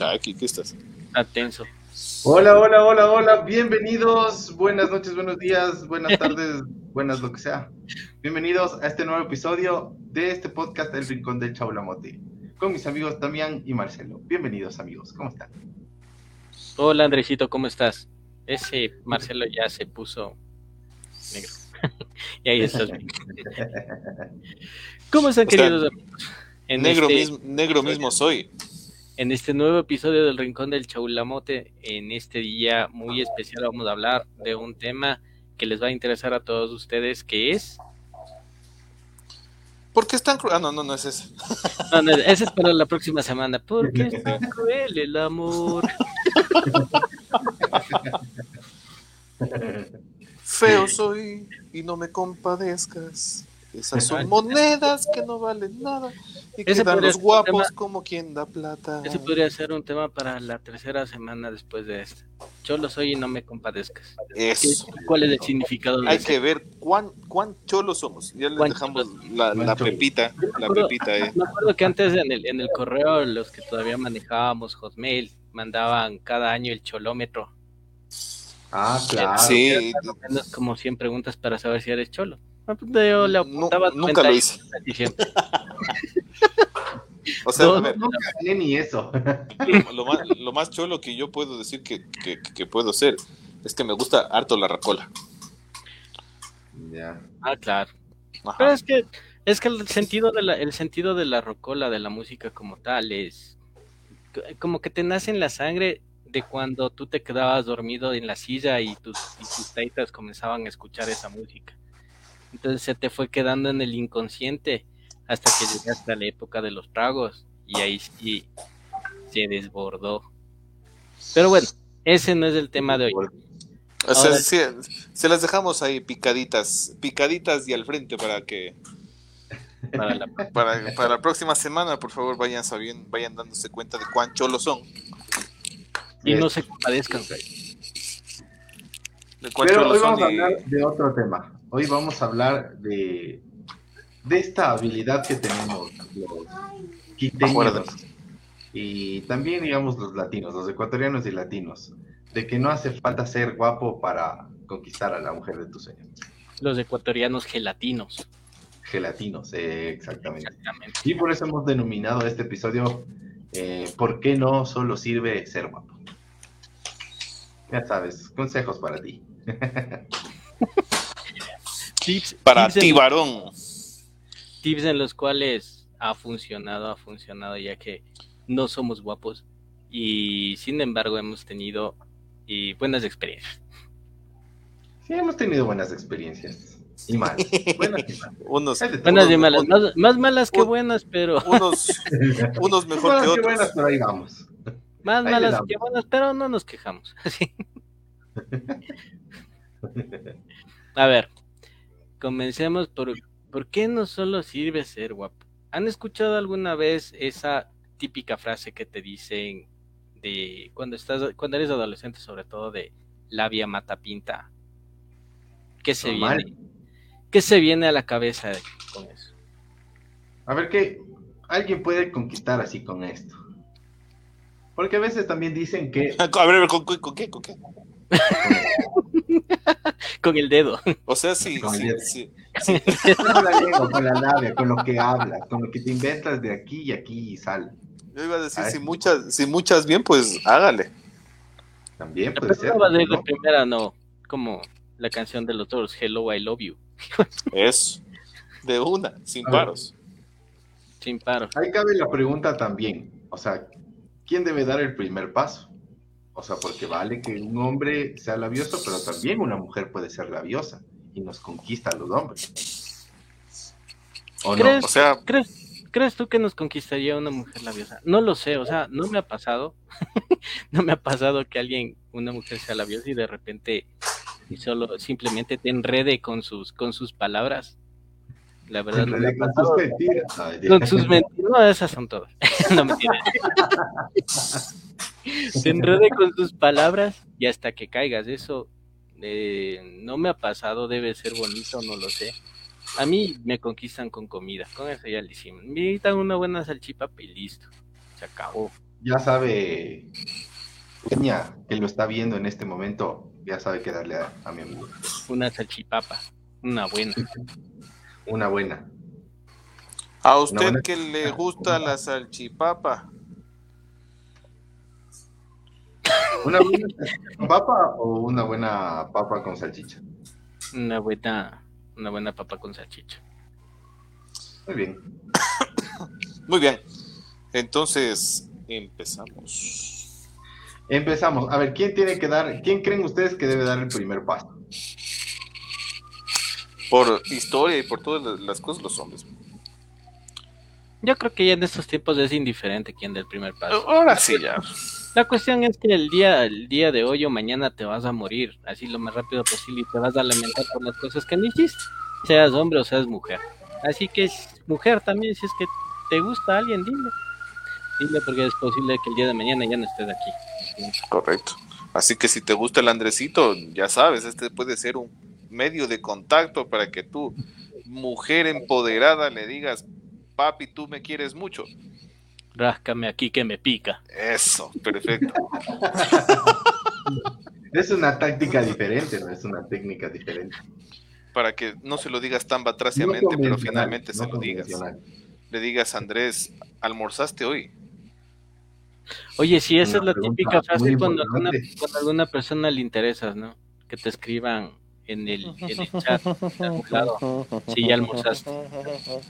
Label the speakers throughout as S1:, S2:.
S1: Chaki, ¿qué estás?
S2: Atenso.
S3: Hola, hola, hola, hola, bienvenidos, buenas noches, buenos días, buenas tardes, buenas lo que sea. Bienvenidos a este nuevo episodio de este podcast El Rincón del Chaulamote, con mis amigos Damián y Marcelo. Bienvenidos amigos, ¿cómo están?
S2: Hola Andresito, ¿cómo estás? Ese Marcelo ya se puso negro. y ahí estás. ¿Cómo están,
S1: O sea,
S2: queridos amigos? En
S1: negro,
S2: este-
S1: mismo, negro mismo soy.
S2: En este nuevo episodio del Rincón del Chaulamote, en este día muy especial vamos a hablar de un tema que les va a interesar a todos ustedes, que es...
S1: ¿Por qué es tan cruel? Ah, no, no, no es ese.
S2: No, no, ese es para la próxima semana. ¿Por qué es tan cruel el amor?
S1: Feo soy y no me compadezcas. Esas son monedas que no valen nada y quedan
S2: podría
S1: los guapos
S2: tema-
S1: como quien da plata.
S2: Ese podría ser un tema para la tercera semana después de este. Yo lo soy y no me compadezcas. ¿Qué-
S1: Eso.
S2: ¿Cuál es el significado de
S1: Hay
S2: ese?
S1: que ver cuán, cuán cholos somos. Ya les
S2: Cuán
S1: dejamos
S2: cholos.
S1: la, pepita. La
S2: acuerdo-
S1: pepita, eh.
S2: Me acuerdo que antes en el, en el correo, los que todavía manejábamos Hotmail, mandaban cada año el cholómetro.
S3: Ah, claro.
S1: Sí,
S2: menos como 100 preguntas para saber si eres cholo. Ah, pues, Yo le
S1: nunca lo hice.
S2: 91 diciendo,
S1: O sea,
S2: No,
S1: a ver,
S3: No gané ni eso.
S1: lo más, lo más cholo que yo puedo decir que, que, que puedo ser es que me gusta harto la racola.
S3: ya.
S2: Ah, claro.
S1: Ajá.
S2: Pero es que es que el sentido de la el sentido de la rocola de la música como tal es como que te nace en la sangre de cuando tú te quedabas dormido en la silla y tus y tus taitas comenzaban a escuchar esa música. Entonces se te fue quedando en el inconsciente hasta que llegaste a la época de los tragos y ahí sí se desbordó. Pero bueno, ese no es el tema de hoy.
S1: O sea,
S2: Ahora-
S1: sí, se las dejamos ahí picaditas, picaditas y al frente para que
S2: Para la-
S1: para, para la próxima semana, por favor, vayan sabiendo, vayan dándose cuenta de cuán cholos son.
S2: y no se compadezcan.
S1: De cuán
S3: Pero
S1: cholos
S3: hoy vamos a hablar de otro tema. Hoy vamos a hablar de, de esta habilidad que tenemos los quiteños y también, digamos, los latinos, los ecuatorianos y latinos, de que no hace falta ser guapo para conquistar a la mujer de tus sueños.
S2: Los ecuatorianos gelatinos.
S3: Gelatinos, eh, exactamente.
S2: Exactamente.
S3: Y por eso hemos denominado este episodio eh, ¿Por qué no solo sirve ser guapo? Ya sabes, consejos para ti.
S2: Tips,
S1: para
S2: tips en-
S1: ti, varón.
S2: tips en los cuales ha funcionado, ha funcionado ya que no somos guapos y sin embargo hemos tenido y buenas experiencias.
S3: Sí, hemos tenido buenas experiencias. Y malas. Buenas y malas.
S1: Unos.
S2: Buenas y malas, más, más malas que
S1: un-
S2: buenas, pero
S1: unos, unos mejor que
S3: y
S1: otros.
S3: buenas, pero ahí vamos.
S2: más
S3: ahí
S2: malas que buenas, pero no nos quejamos. A ver, comencemos por ¿por qué no solo sirve ser guapo? ¿Han escuchado alguna vez esa típica frase que te dicen de cuando estás cuando eres adolescente, sobre todo de labia mata pinta? ¿Qué se
S3: Normal.
S2: viene? ¿Qué se viene a la cabeza con eso?
S3: A ver qué alguien puede conquistar así con esto. Porque a veces también dicen que
S1: A ver, ¿con, qué- con qué? ¿Con qué?
S2: Con el dedo.
S1: O sea, sí,
S3: Con
S1: sí,
S3: el-
S1: sí.
S3: con la lengua, con la labia, con lo que hablas, con lo que te inventas de aquí y aquí y sale.
S1: Yo iba a decir,
S3: A
S1: si muchas, si muchas bien, pues hágale.
S3: También puede
S2: Pero
S3: ser.
S2: no va a ser
S3: ¿no?
S2: la primera, no. Como la canción de los toros, Hello, I Love You.
S1: Eso. De una, sin
S3: A ver.
S1: paros.
S2: Sin paro.
S3: Ahí cabe la pregunta también. O sea, ¿quién debe dar el primer paso? O sea, porque vale que un hombre sea labioso, pero también una mujer puede ser labiosa y nos conquista a los hombres. ¿O no?
S2: ¿Crees?
S1: O sea,
S2: ¿Crees, ¿Crees tú que nos conquistaría una mujer labiosa? No lo sé, o sea, no me ha pasado. no me ha pasado que alguien, una mujer sea labiosa y de repente y solo simplemente te enrede con sus con sus palabras. La verdad no me ha
S3: con sus mentiras. Ay,
S2: Con sus mentiras, no, esas son todas. no mentiras. Te enrede con sus palabras y hasta que caigas. Eso eh, no me ha pasado, debe ser bonito, no lo sé. A mí me conquistan con comida, con eso ya lo hicimos. Me invitan una buena salchipapa y listo. Se acabó.
S3: ya sabe, Peña, que lo está viendo en este momento, ya sabe qué darle a, a mi amigo.
S2: Una salchipapa, una buena.
S3: Una buena.
S1: A usted
S3: buena-
S1: que le gusta la salchipapa.
S3: ¿Una buena papa o una buena papa con salchicha?
S2: Una buena, una buena papa con salchicha.
S3: Muy bien.
S1: Muy bien. Entonces, empezamos.
S3: Empezamos. A ver, ¿quién tiene que dar, quién creen ustedes que debe dar el primer paso?
S1: Por historia y por todas las- cosas, los hombres.
S2: Yo creo que ya en estos tiempos es indiferente quién dé el primer paso.
S1: Ahora sí, ya.
S2: La cuestión es que el día, el día de hoy o mañana te vas a morir, así lo más rápido posible, y te vas a lamentar por las cosas que no hiciste, seas hombre o seas mujer. Así que es mujer también, si es que te gusta alguien, dile. Dile porque es posible que el día de mañana ya no estés aquí.
S1: Correcto. Así que si te gusta el Andresito, ya sabes, este puede ser un medio de contacto para que tú, mujer empoderada, le digas, papi, tú me quieres mucho.
S2: Ráscame aquí que me pica.
S1: Eso, perfecto.
S3: Es una táctica diferente, no es una técnica diferente.
S1: Para que no se lo digas tan
S3: No
S1: batraciamente, pero finalmente
S3: no
S1: se lo digas. Le digas, Andrés, ¿almorzaste hoy?
S2: Oye, sí, esa
S3: Una
S2: es la típica frase cuando alguna, cuando alguna persona le interesas, ¿no? Que te escriban en el, en el chat, de algún lado, si ya almorzaste,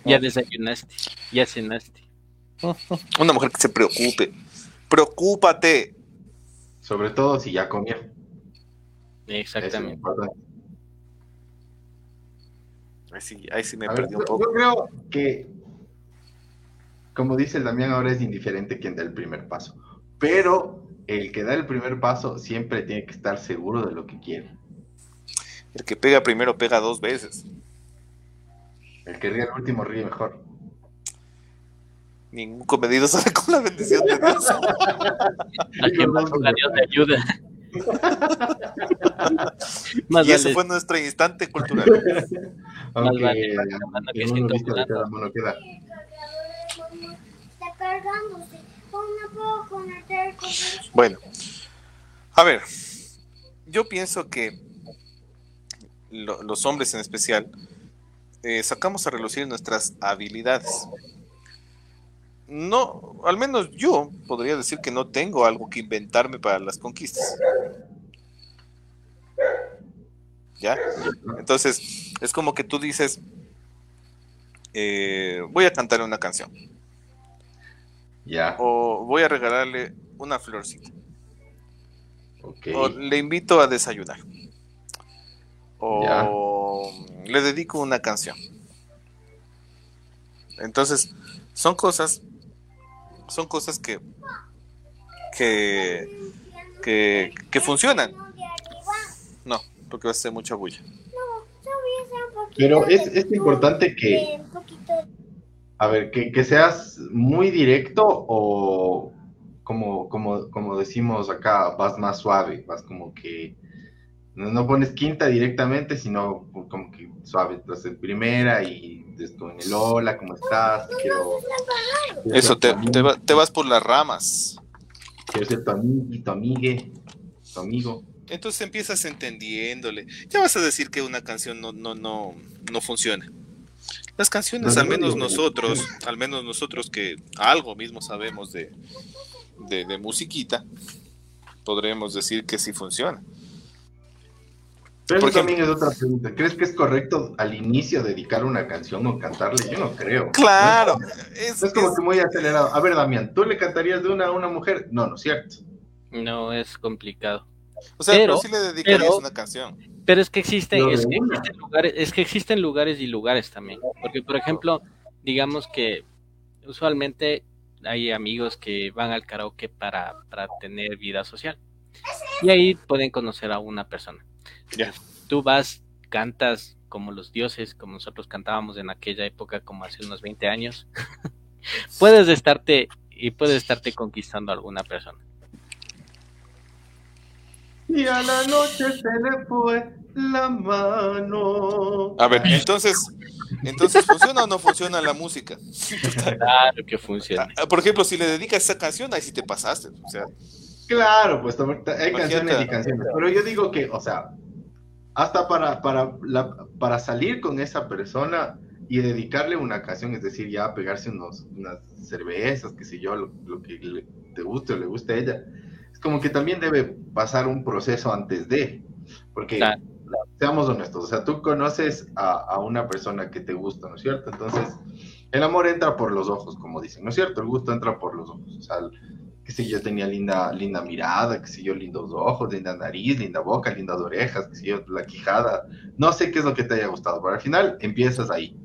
S2: ya desayunaste, ya cenaste.
S1: Una mujer que se preocupe. Preocúpate.
S3: Sobre todo si ya comió.
S2: Exactamente.
S1: Ahí sí, ahí sí me
S3: A ver,
S1: perdí un
S3: yo,
S1: poco.
S3: yo creo que, como dice el Damián, ahora es indiferente quien da el primer paso. Pero el que da el primer paso siempre tiene que estar seguro de lo que quiere.
S1: El que pega primero pega dos veces.
S3: El que ríe el último ríe mejor.
S1: Ningún comedido sabe con la bendición de Dios.
S2: A quien más ponga Dios le ayuda. Más
S1: y ese
S2: vale-
S1: fue nuestro instante cultural.
S3: Aunque
S2: vale la mano que volando.
S3: cada mano queda.
S4: Está cargándose. ¿Cómo no puedo conectar con?
S1: Bueno, a ver, yo pienso que lo- los hombres en especial eh, sacamos a relucir nuestras habilidades. No, al menos yo podría decir que no tengo algo que inventarme para las conquistas. ¿Ya? Entonces, es como que tú dices, eh, voy a cantar una canción
S3: Ya,
S1: o voy a regalarle una florcita.
S3: ok.
S1: O le invito a desayunar. O le dedico una canción. Entonces, son cosas, son cosas que, que, que, que funcionan. No, porque va a ser mucha bulla.
S4: No, todavía está un poquito.
S3: Pero es, es importante que,
S4: de un poquito
S3: a ver, que, que seas muy directo o como, como, como decimos acá, vas más suave, vas como que no, no pones quinta directamente, sino como que suave, entonces primera y después en el hola, ¿cómo estás? Quiero, quiero
S1: Eso, te, te, va- te vas por las ramas.
S3: Quiero ser tu amigo, tu amigue, tu amigo.
S1: Entonces empiezas entendiéndole. Ya vas a decir que una canción no, no, no, no funciona. Las canciones,
S3: No,
S1: al
S3: no,
S1: menos
S3: no, no.
S1: nosotros, al menos nosotros que algo mismo sabemos de, de, de musiquita, podremos decir que sí funciona.
S3: Pero
S1: Por
S3: eso también es otra pregunta. ¿Crees que es correcto al inicio dedicar una canción o cantarle? Yo no creo.
S1: Claro,
S3: No
S1: es,
S3: es como
S1: es-
S3: que muy acelerado. A ver, Damián, ¿tú le cantarías de una a una mujer? No, no es cierto.
S2: No es complicado.
S1: o sea, pero,
S2: pero-
S1: sí le dedicarías
S2: pero-
S1: una canción.
S2: Pero es que existen, es que existen lugares, es que existen lugares y lugares también. Porque, por ejemplo, digamos que usualmente hay amigos que van al karaoke para, para tener vida social. Y ahí pueden conocer a una persona. Tú vas, cantas como los dioses, como nosotros cantábamos en aquella época, como hace unos 20 años. puedes estarte y puedes estarte conquistando a alguna persona.
S3: Y a la noche se le fue la mano.
S1: A ver, entonces,
S5: Entonces, ¿funciona o no funciona la música?
S2: Claro que funciona.
S5: Ah, Por ejemplo, si le dedicas esa canción, ahí sí te pasaste. O sea,
S3: Claro, pues hay
S5: Imagínate.
S3: canciones y canciones. Pero yo digo que, o sea, hasta para, para, la- para salir con esa persona y dedicarle una canción, es decir, ya pegarse unos, unas cervezas, qué sé yo, lo, lo que le- te guste o le guste a ella, es como que también debe pasar un proceso antes de, porque
S2: Claro.
S3: seamos honestos, o sea, tú conoces a, a una persona que te gusta, ¿no es cierto? Entonces, el amor entra por los ojos, como dicen, ¿no es cierto? El gusto entra por los ojos, o sea, que si yo tenía linda, linda mirada, que si yo lindos ojos, linda nariz, linda boca, lindas orejas, que si yo la quijada, no sé qué es lo que te haya gustado, pero al final empiezas ahí.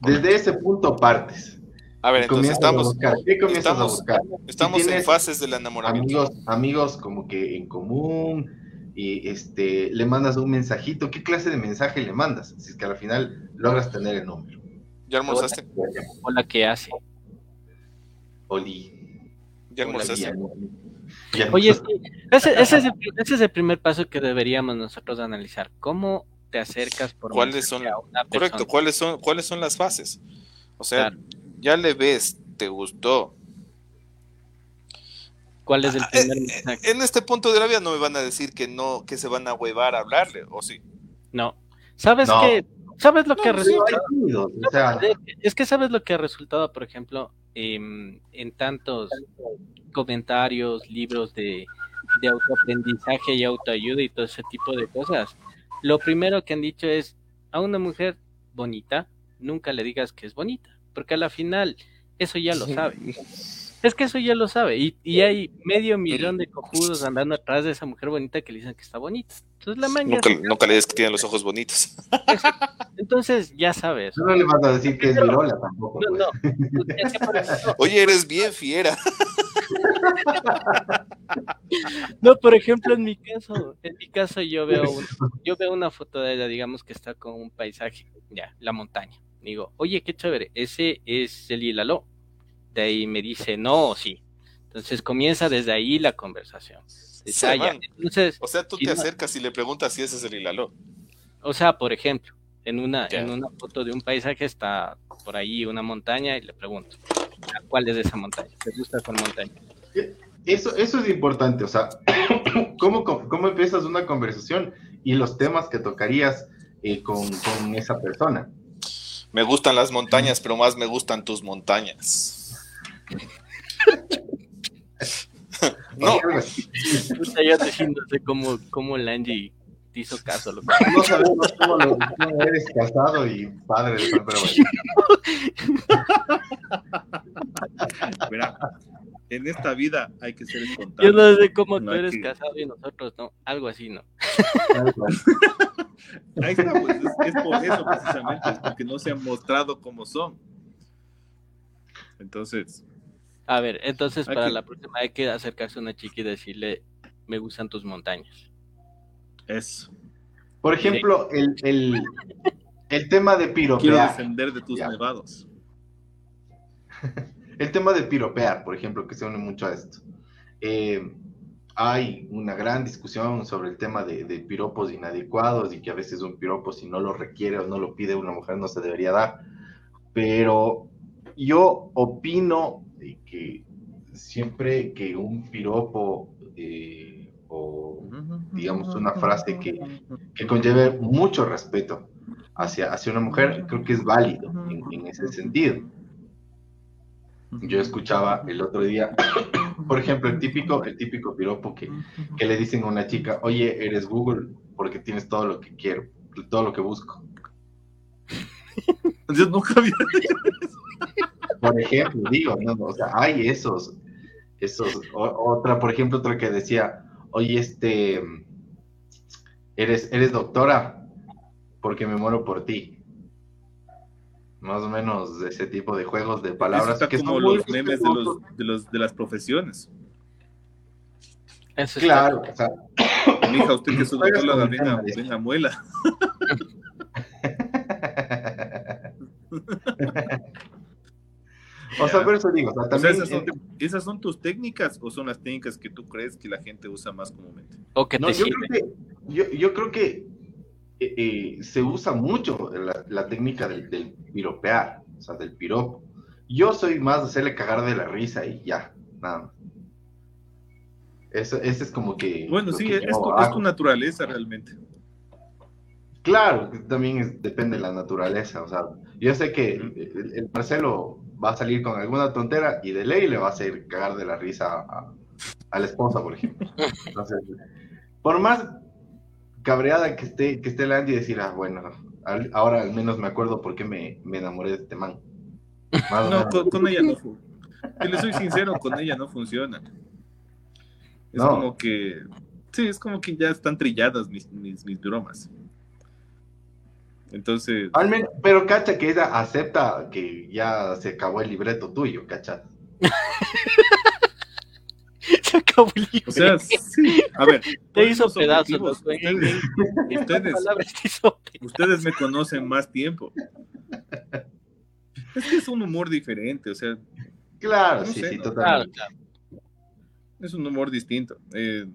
S3: Desde ese punto partes.
S5: a ver, entonces
S3: comienzas a
S5: estamos,
S3: buscar. ¿Qué comienzas
S5: estamos-
S3: a buscar?
S5: estamos en fases del enamoramiento.
S3: Amigos, amigos como que en común, y este, le mandas un mensajito. ¿Qué clase de mensaje le mandas? Si es que al final logras tener el número.
S5: ¿Ya almorzaste?
S2: O la que hace.
S3: Oli.
S5: ¿Ya
S2: Oye, ese, ese es el, ese es el primer paso que deberíamos nosotros analizar. ¿Cómo te acercas por
S5: ¿Cuáles son-
S2: a una
S5: Correcto? ¿cuáles son, ¿cuáles son las fases? O sea,
S2: Claro.
S5: ya le ves, te gustó.
S2: ¿Cuál es el
S5: Ah,
S2: primer mensaje?
S5: En este punto de la vida no me van a decir que no, que se van a huevar a hablarle, ¿o sí?
S2: No. ¿Sabes
S3: No.
S2: qué? ¿Sabes lo que
S3: Pero hay
S2: resulta?
S3: tímidos, o sea,
S2: Es que sabes lo que ha resultado, por ejemplo, em, en tantos comentarios, libros de, de autoaprendizaje y autoayuda y todo ese tipo de cosas. Lo primero que han dicho es a una mujer bonita, nunca le digas que es bonita, porque a la final eso ya lo sabe. Es que eso ya lo sabe. Y, y hay medio millón de cojudos andando atrás de esa mujer bonita que le dicen que está bonita. Entonces la man ya
S5: Nunca, nunca le digas que tiene los ojos bonitos.
S2: Entonces ya sabes.
S3: no le vas a decir que es virola tampoco.
S2: No,
S3: pues.
S2: no.
S5: Oye, eres bien fiera.
S2: No, por ejemplo, en mi caso, en mi caso yo veo un- yo veo una foto de ella, digamos que está con un paisaje, ya, la montaña. Digo, oye, qué chévere, ese es el Hilaló. De ahí me dice, no, sí. Entonces comienza desde ahí la conversación.
S5: Sí.
S2: Entonces,
S5: O sea, tú
S2: Sí,
S5: te
S2: no.
S5: acercas y le preguntas si ese es el Hilaló.
S2: o sea, por ejemplo, en una,
S5: Ya.
S2: en una foto de un paisaje está por ahí una montaña y le pregunto, "¿A ¿cuál es esa montaña? ¿Te gusta esa montaña?
S3: Eso, eso es importante, o sea, ¿cómo, cómo, cómo empiezas una conversación y los temas que tocarías eh, con, con esa persona?
S5: Me gustan las montañas, pero más me gustan tus montañas. No,
S2: yo te cómo, cómo el Angie te hizo caso, loco.
S3: No sabemos cómo, lo- cómo eres casado y padre de pero bueno.
S1: Mira, en esta vida hay que ser
S2: Yo
S1: espontáneo.
S2: no sé cómo
S1: No
S2: tú eres
S1: que-
S2: casado y nosotros no, algo así, ¿no?
S1: Ahí está, pues es, es por eso precisamente, es porque no se han mostrado como son. Entonces,
S2: A ver, entonces para la próxima hay que acercarse a una chica y decirle, me gustan tus montañas.
S1: eso.
S3: Por ejemplo, el, el, el tema de
S1: Quiero
S3: piropear.
S1: defender de tus
S3: Ya.
S1: nevados.
S3: El tema de piropear, por ejemplo, que se une mucho a esto. Eh, hay una gran discusión sobre el tema de, de piropos inadecuados y que a veces un piropo, si no lo requiere o no lo pide una mujer, no se debería dar. Pero yo opino que siempre que un piropo eh, o digamos, una frase que- que conlleve mucho respeto hacia, hacia una mujer, creo que es válido en, en ese sentido. Yo escuchaba el otro día, por ejemplo, el típico, el típico piropo que, que le dicen a una chica, oye, eres Google porque tienes todo lo que quiero, todo lo que busco.
S1: Yo nunca había
S3: Por ejemplo, digo, no, no, o sea, hay esos, esos, o- otra, por ejemplo, otra que decía, oye, este, eres, eres doctora porque me muero por ti. Más o menos de ese tipo de juegos de
S1: Eso
S3: palabras
S1: está
S3: que
S1: como
S3: son muy
S1: los memes de, los, de, los, de las profesiones.
S2: Eso
S3: Claro, o sea,
S1: Mija, usted que es un
S3: Juegas
S1: doctor,
S3: con el
S1: venga, venga, muela.
S3: o sea, por eso digo, o sea,
S1: O sea,
S3: también
S1: esas, son,
S3: entre-
S1: ¿Esas son tus técnicas o son las técnicas que tú crees que la gente usa más comúnmente?
S2: O que
S3: No,
S2: te
S3: yo
S2: sirve.
S3: creo que, yo, yo creo que eh, eh, se usa mucho la, la técnica del, del piropear, o sea, del piropo. Yo soy más de hacerle cagar de la risa y ya, nada más. Eso, ese es como que...
S1: Bueno, sí,
S3: que
S1: es tu, es tu naturaleza realmente.
S3: Claro, también es- depende de la naturaleza. O sea, yo sé que el, el Marcelo va a salir con alguna tontera y de ley le va a hacer cagar de la risa a, a la esposa, por ejemplo. Entonces, por más cabreada que esté, que esté la Andy, decir, ah, bueno, al- ahora al menos me acuerdo por qué me, me enamoré de este man. Más
S1: No, con, con ella no. Si le soy sincero, con ella no funciona. Es
S3: No.
S1: como que. Sí, es como que ya están trilladas mis, mis, mis bromas. Entonces,
S3: Al menos, pero cacha que ella acepta que ya se acabó el libreto tuyo, cacha.
S2: Se acabó el libro.
S1: o sea, sí. A ver,
S2: te hizo pedazos.
S1: Ustedes,
S2: hizo pedazos.
S1: me conocen más tiempo. Es que es un humor diferente, o sea,
S3: Claro,
S1: No
S3: sí,
S1: sé,
S3: sí,
S1: ¿no?
S2: Claro,
S3: totalmente.
S2: claro.
S1: es un humor distinto. Eh,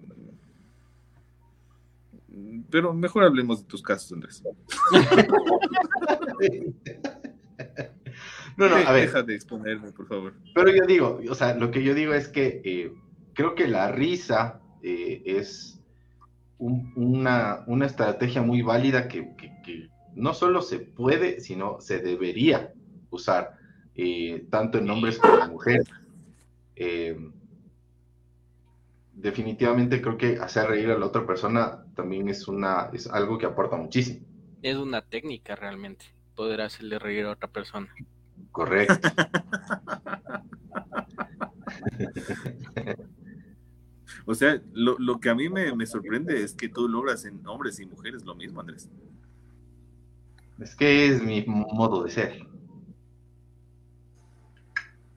S1: pero mejor hablemos de tus casos, Andrés.
S3: No, no, a ver.
S1: Deja de exponerme, por favor.
S3: Pero yo digo, o sea, lo que yo digo es que eh, creo que la risa eh, es un- una, una estrategia muy válida que, que- que no solo se puede, sino se debería usar, eh, tanto en hombres como en mujeres. Definitivamente creo que hacer reír a la otra persona también es, una, es algo que aporta muchísimo.
S2: Es una técnica realmente. Poder hacerle reír a otra persona.
S3: Correcto.
S1: O sea, lo, lo que a mí me, me sorprende es que tú logras en hombres y mujeres lo mismo, Andrés.
S3: Es que es mi modo de ser.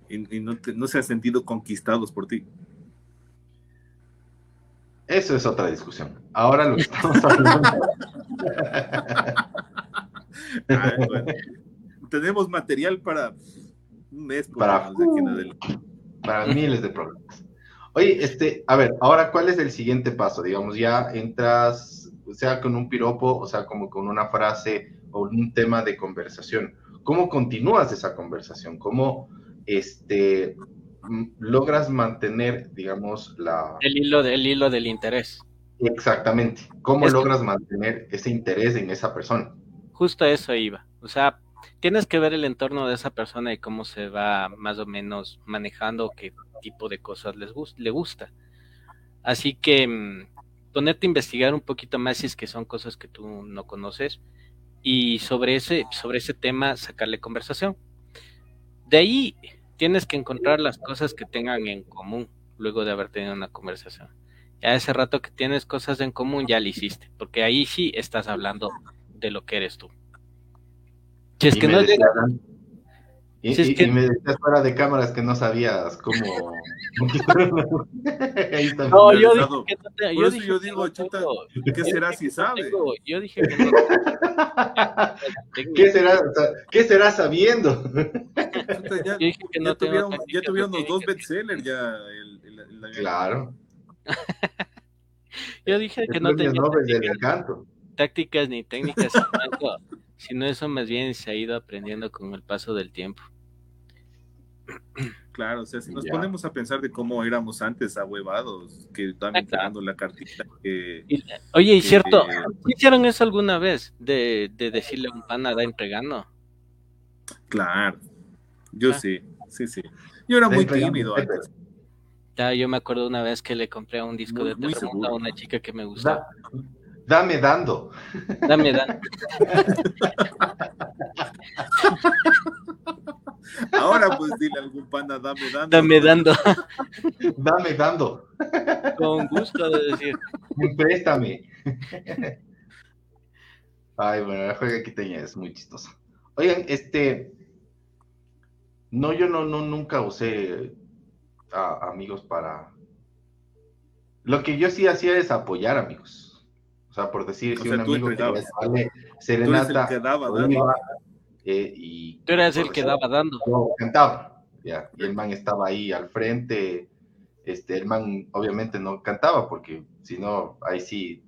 S1: Y, y no, te- no se han sentido conquistados por ti.
S3: Eso es otra discusión. Ahora lo que estamos hablando.
S1: Ah, bueno. Tenemos material para un mes por
S3: Para-
S1: lo menos de aquí en adelante.
S3: para miles de problemas. Oye, este, a ver, ahora, ¿cuál es el siguiente paso? Digamos, ya entras, sea con un piropo, o sea, como con una frase o un tema de conversación. ¿Cómo continúas esa conversación? ¿Cómo, este, logras mantener, digamos, la...
S2: El hilo, del hilo del interés.
S3: Exactamente. ¿Cómo
S2: Es que-
S3: logras mantener ese interés en esa persona?
S2: Justo a eso iba. O sea, tienes que ver el entorno de esa persona y cómo se va más o menos manejando, qué tipo de cosas les gus- le gusta. Así que mm, ponerte a investigar un poquito más si es que son cosas que tú no conoces y sobre ese, sobre ese tema sacarle conversación. De ahí tienes que encontrar las cosas que tengan en común luego de haber tenido una conversación. Ya ese rato que tienes cosas en común ya lo hiciste, porque ahí sí estás hablando de lo que eres tú. Si es
S3: Y
S2: que no
S3: decías,
S2: llega,
S3: y,
S2: Si es
S3: y-
S2: que-
S3: y me decías fuera de cámaras que no sabías cómo... Ahí está.
S2: no, yo dije
S1: Finalizado.
S2: que no te-
S1: Por
S2: yo
S1: eso
S2: dije
S1: yo digo, chuta,
S2: tengo-
S1: ¿Qué será si sabe?
S2: tengo- yo dije que no
S3: ¿Qué será, o sea, ¿Qué será sabiendo?
S1: Chuta, ya,
S2: Yo dije que no
S1: ya tuvieron, ya tuvieron los dos bestsellers ya. El, el- el-
S3: Claro.
S2: Yo dije que no tenía tácticas ni técnicas, sino eso, más bien se ha ido aprendiendo con el paso del tiempo.
S1: Claro, o sea, si nos
S3: Ya.
S1: ponemos a pensar de cómo éramos antes ahuevados, que estaban
S2: Ah,
S1: entregando la cartita, que
S2: oye, y cierto. ¿hicieron eso alguna vez? De, de decirle a un pana, da entregando.
S1: claro, yo
S2: Ah.
S1: sí, sí, sí. Yo era muy tímido antes.
S2: Ya, yo me acuerdo una vez que le compré un disco
S1: Muy-
S2: de terremoto a una chica que me gustaba.
S3: Da- dame dando.
S2: Dame, da.
S1: Ahora pues dile a algún pana, dame, dame.
S2: Dame dando.
S3: Dame dando.
S2: Con gusto de decir.
S3: Préstame. Ay, bueno, la juega quiteña es muy chistosa. Oigan, este. No, yo no, no nunca usé a amigos para. Lo que yo sí hacía es apoyar amigos. O sea, por decir,
S1: O
S3: si
S1: sea,
S3: un
S1: tú
S3: amigo
S1: entregabas. Tú eres
S3: serenata,
S1: el que daba,
S3: yo eh, y
S2: Tú eras el que daba dando.
S3: yo cantaba, ya, y el man estaba ahí al frente, este, el man obviamente no cantaba, porque si no, ahí sí,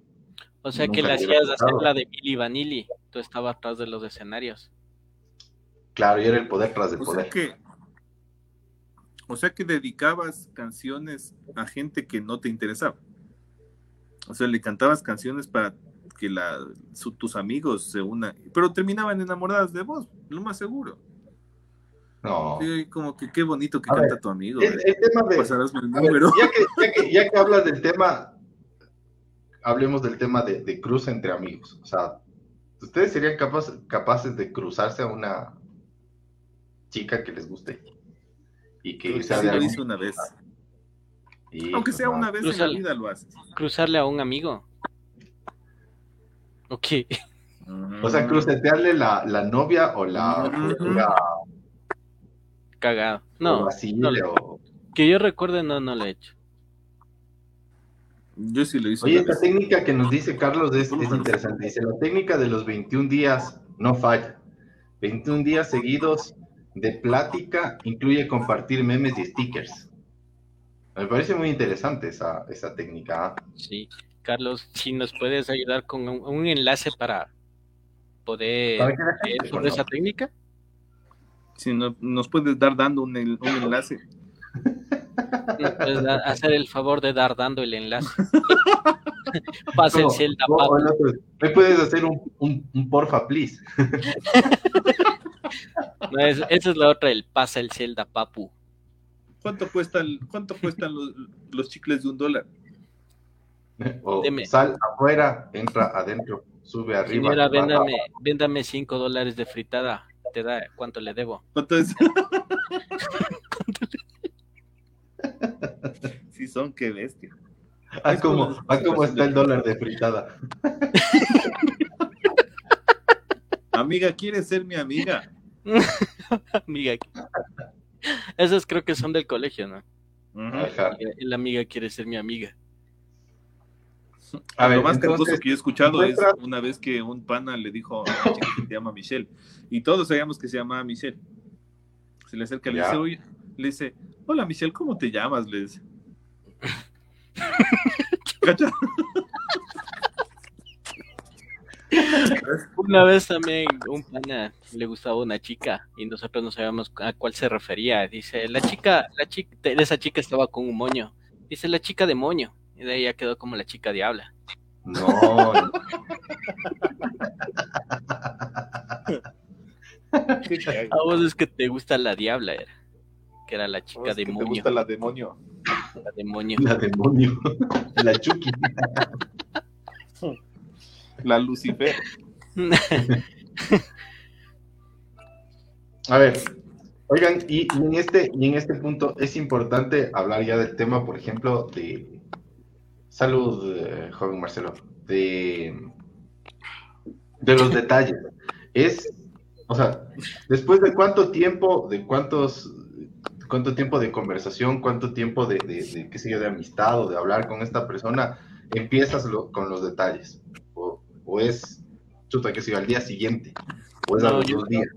S2: O sea que le hacías hacer la de Billy Vanilli. Tú estabas atrás de los escenarios.
S3: Claro, y era el poder tras el
S1: O sea
S3: poder.
S1: que, o sea que dedicabas canciones a gente que no te interesaba. O sea, le cantabas canciones para que la, su- tus amigos se unan, pero terminaban enamoradas de vos, lo más seguro.
S3: No.
S1: Sí, como que qué bonito que
S3: A
S1: canta
S3: ver,
S1: tu amigo.
S3: El,
S1: eh.
S3: el tema de, ver, ya, que, ya, que, ya que hablas del tema, hablemos del tema de, de cruz entre amigos. O sea, ¿ustedes serían capaz- capaces de cruzarse a una chica que les guste? Y que sea de
S1: lo
S3: algún-
S1: hice una vez. Aunque sea una vez en la vida lo haces.
S2: Cruzarle a un amigo. Ok.
S3: O sea, crucetearle la, la novia o la
S1: Ujú.
S3: futura
S2: Cagado. No,
S3: vacile
S2: no le-
S3: o-
S2: que yo recuerde, no, no lo he hecho.
S1: Yo sí lo hice
S3: Oye, esta
S1: vez.
S3: técnica que nos dice Carlos es, es interesante. Dice, la técnica de los 21 días no falla. 21 días seguidos de plática incluye compartir memes y stickers. Me parece muy interesante esa, esa técnica.
S2: Sí. Carlos, si nos puedes ayudar con un, un enlace para poder
S3: Para gente
S2: sobre esa técnica.
S1: Si no- nos puedes dar dando un, un enlace.
S2: Da- hacer el favor de dar dando el enlace. Pasa el
S3: Como-
S2: Zelda,
S3: o- o
S2: papu.
S3: el otro, ¿Me puedes hacer un, un- un porfa, please?
S2: No, es- esa es la otra, el pasa el Zelda, papu.
S1: ¿Cuánto cuestan, cuánto cuestan los, los chicles de un dólar?
S3: O
S2: Deme.
S3: sal afuera, entra adentro, sube arriba.
S2: Señora, véndame, véndame 5 dólares de fritada. ¿Te da cuánto le debo?
S1: ¿Cuánto es? sí son, qué bestia.
S3: Ah,
S1: Es
S3: como,
S1: como-
S3: ah, como está el dólar de fritada.
S1: Amiga, ¿quieres ser mi amiga?
S2: Amiga. Esas creo que son del colegio, ¿no?
S1: Ujú.
S3: Ajá.
S2: La amiga quiere ser mi amiga.
S3: A ver,
S1: lo más
S3: entonces,
S1: cargoso que yo he escuchado es una vez que un pana le dijo a una chica que se llama Michelle, y todos sabíamos que se llamaba Michelle. Se le acerca y le
S3: Ya.
S1: dice, oye, le dice, hola Michelle, ¿cómo te llamas? Le dice. ¿Cacha?
S2: Una vez también un pana le gustaba una chica y nosotros no sabíamos a cuál se refería. Dice, la chica, la chica, esa chica estaba con un moño. Dice, la chica de moño. Y de ahí ya quedó como la chica diabla.
S3: No.
S2: A vos es que te gusta la diabla, era. Que era la chica de
S5: que te
S2: moño.
S5: gusta la demonio.
S2: La de moño.
S3: la demonio. La Chucky.
S5: La Lucifer.
S3: A ver, oigan, y, en este, y en este punto es importante hablar ya del tema, por ejemplo, de salud, eh, joven Marcelo, de, de los detalles. Es, o sea, después de cuánto tiempo, de cuántos, cuánto tiempo de conversación, cuánto tiempo de, qué sé yo, de amistad o de hablar con esta persona, empiezas con los detalles. O, es, chuta, que yo, al día siguiente, o es a
S2: No,
S3: los
S2: yo-
S3: dos días.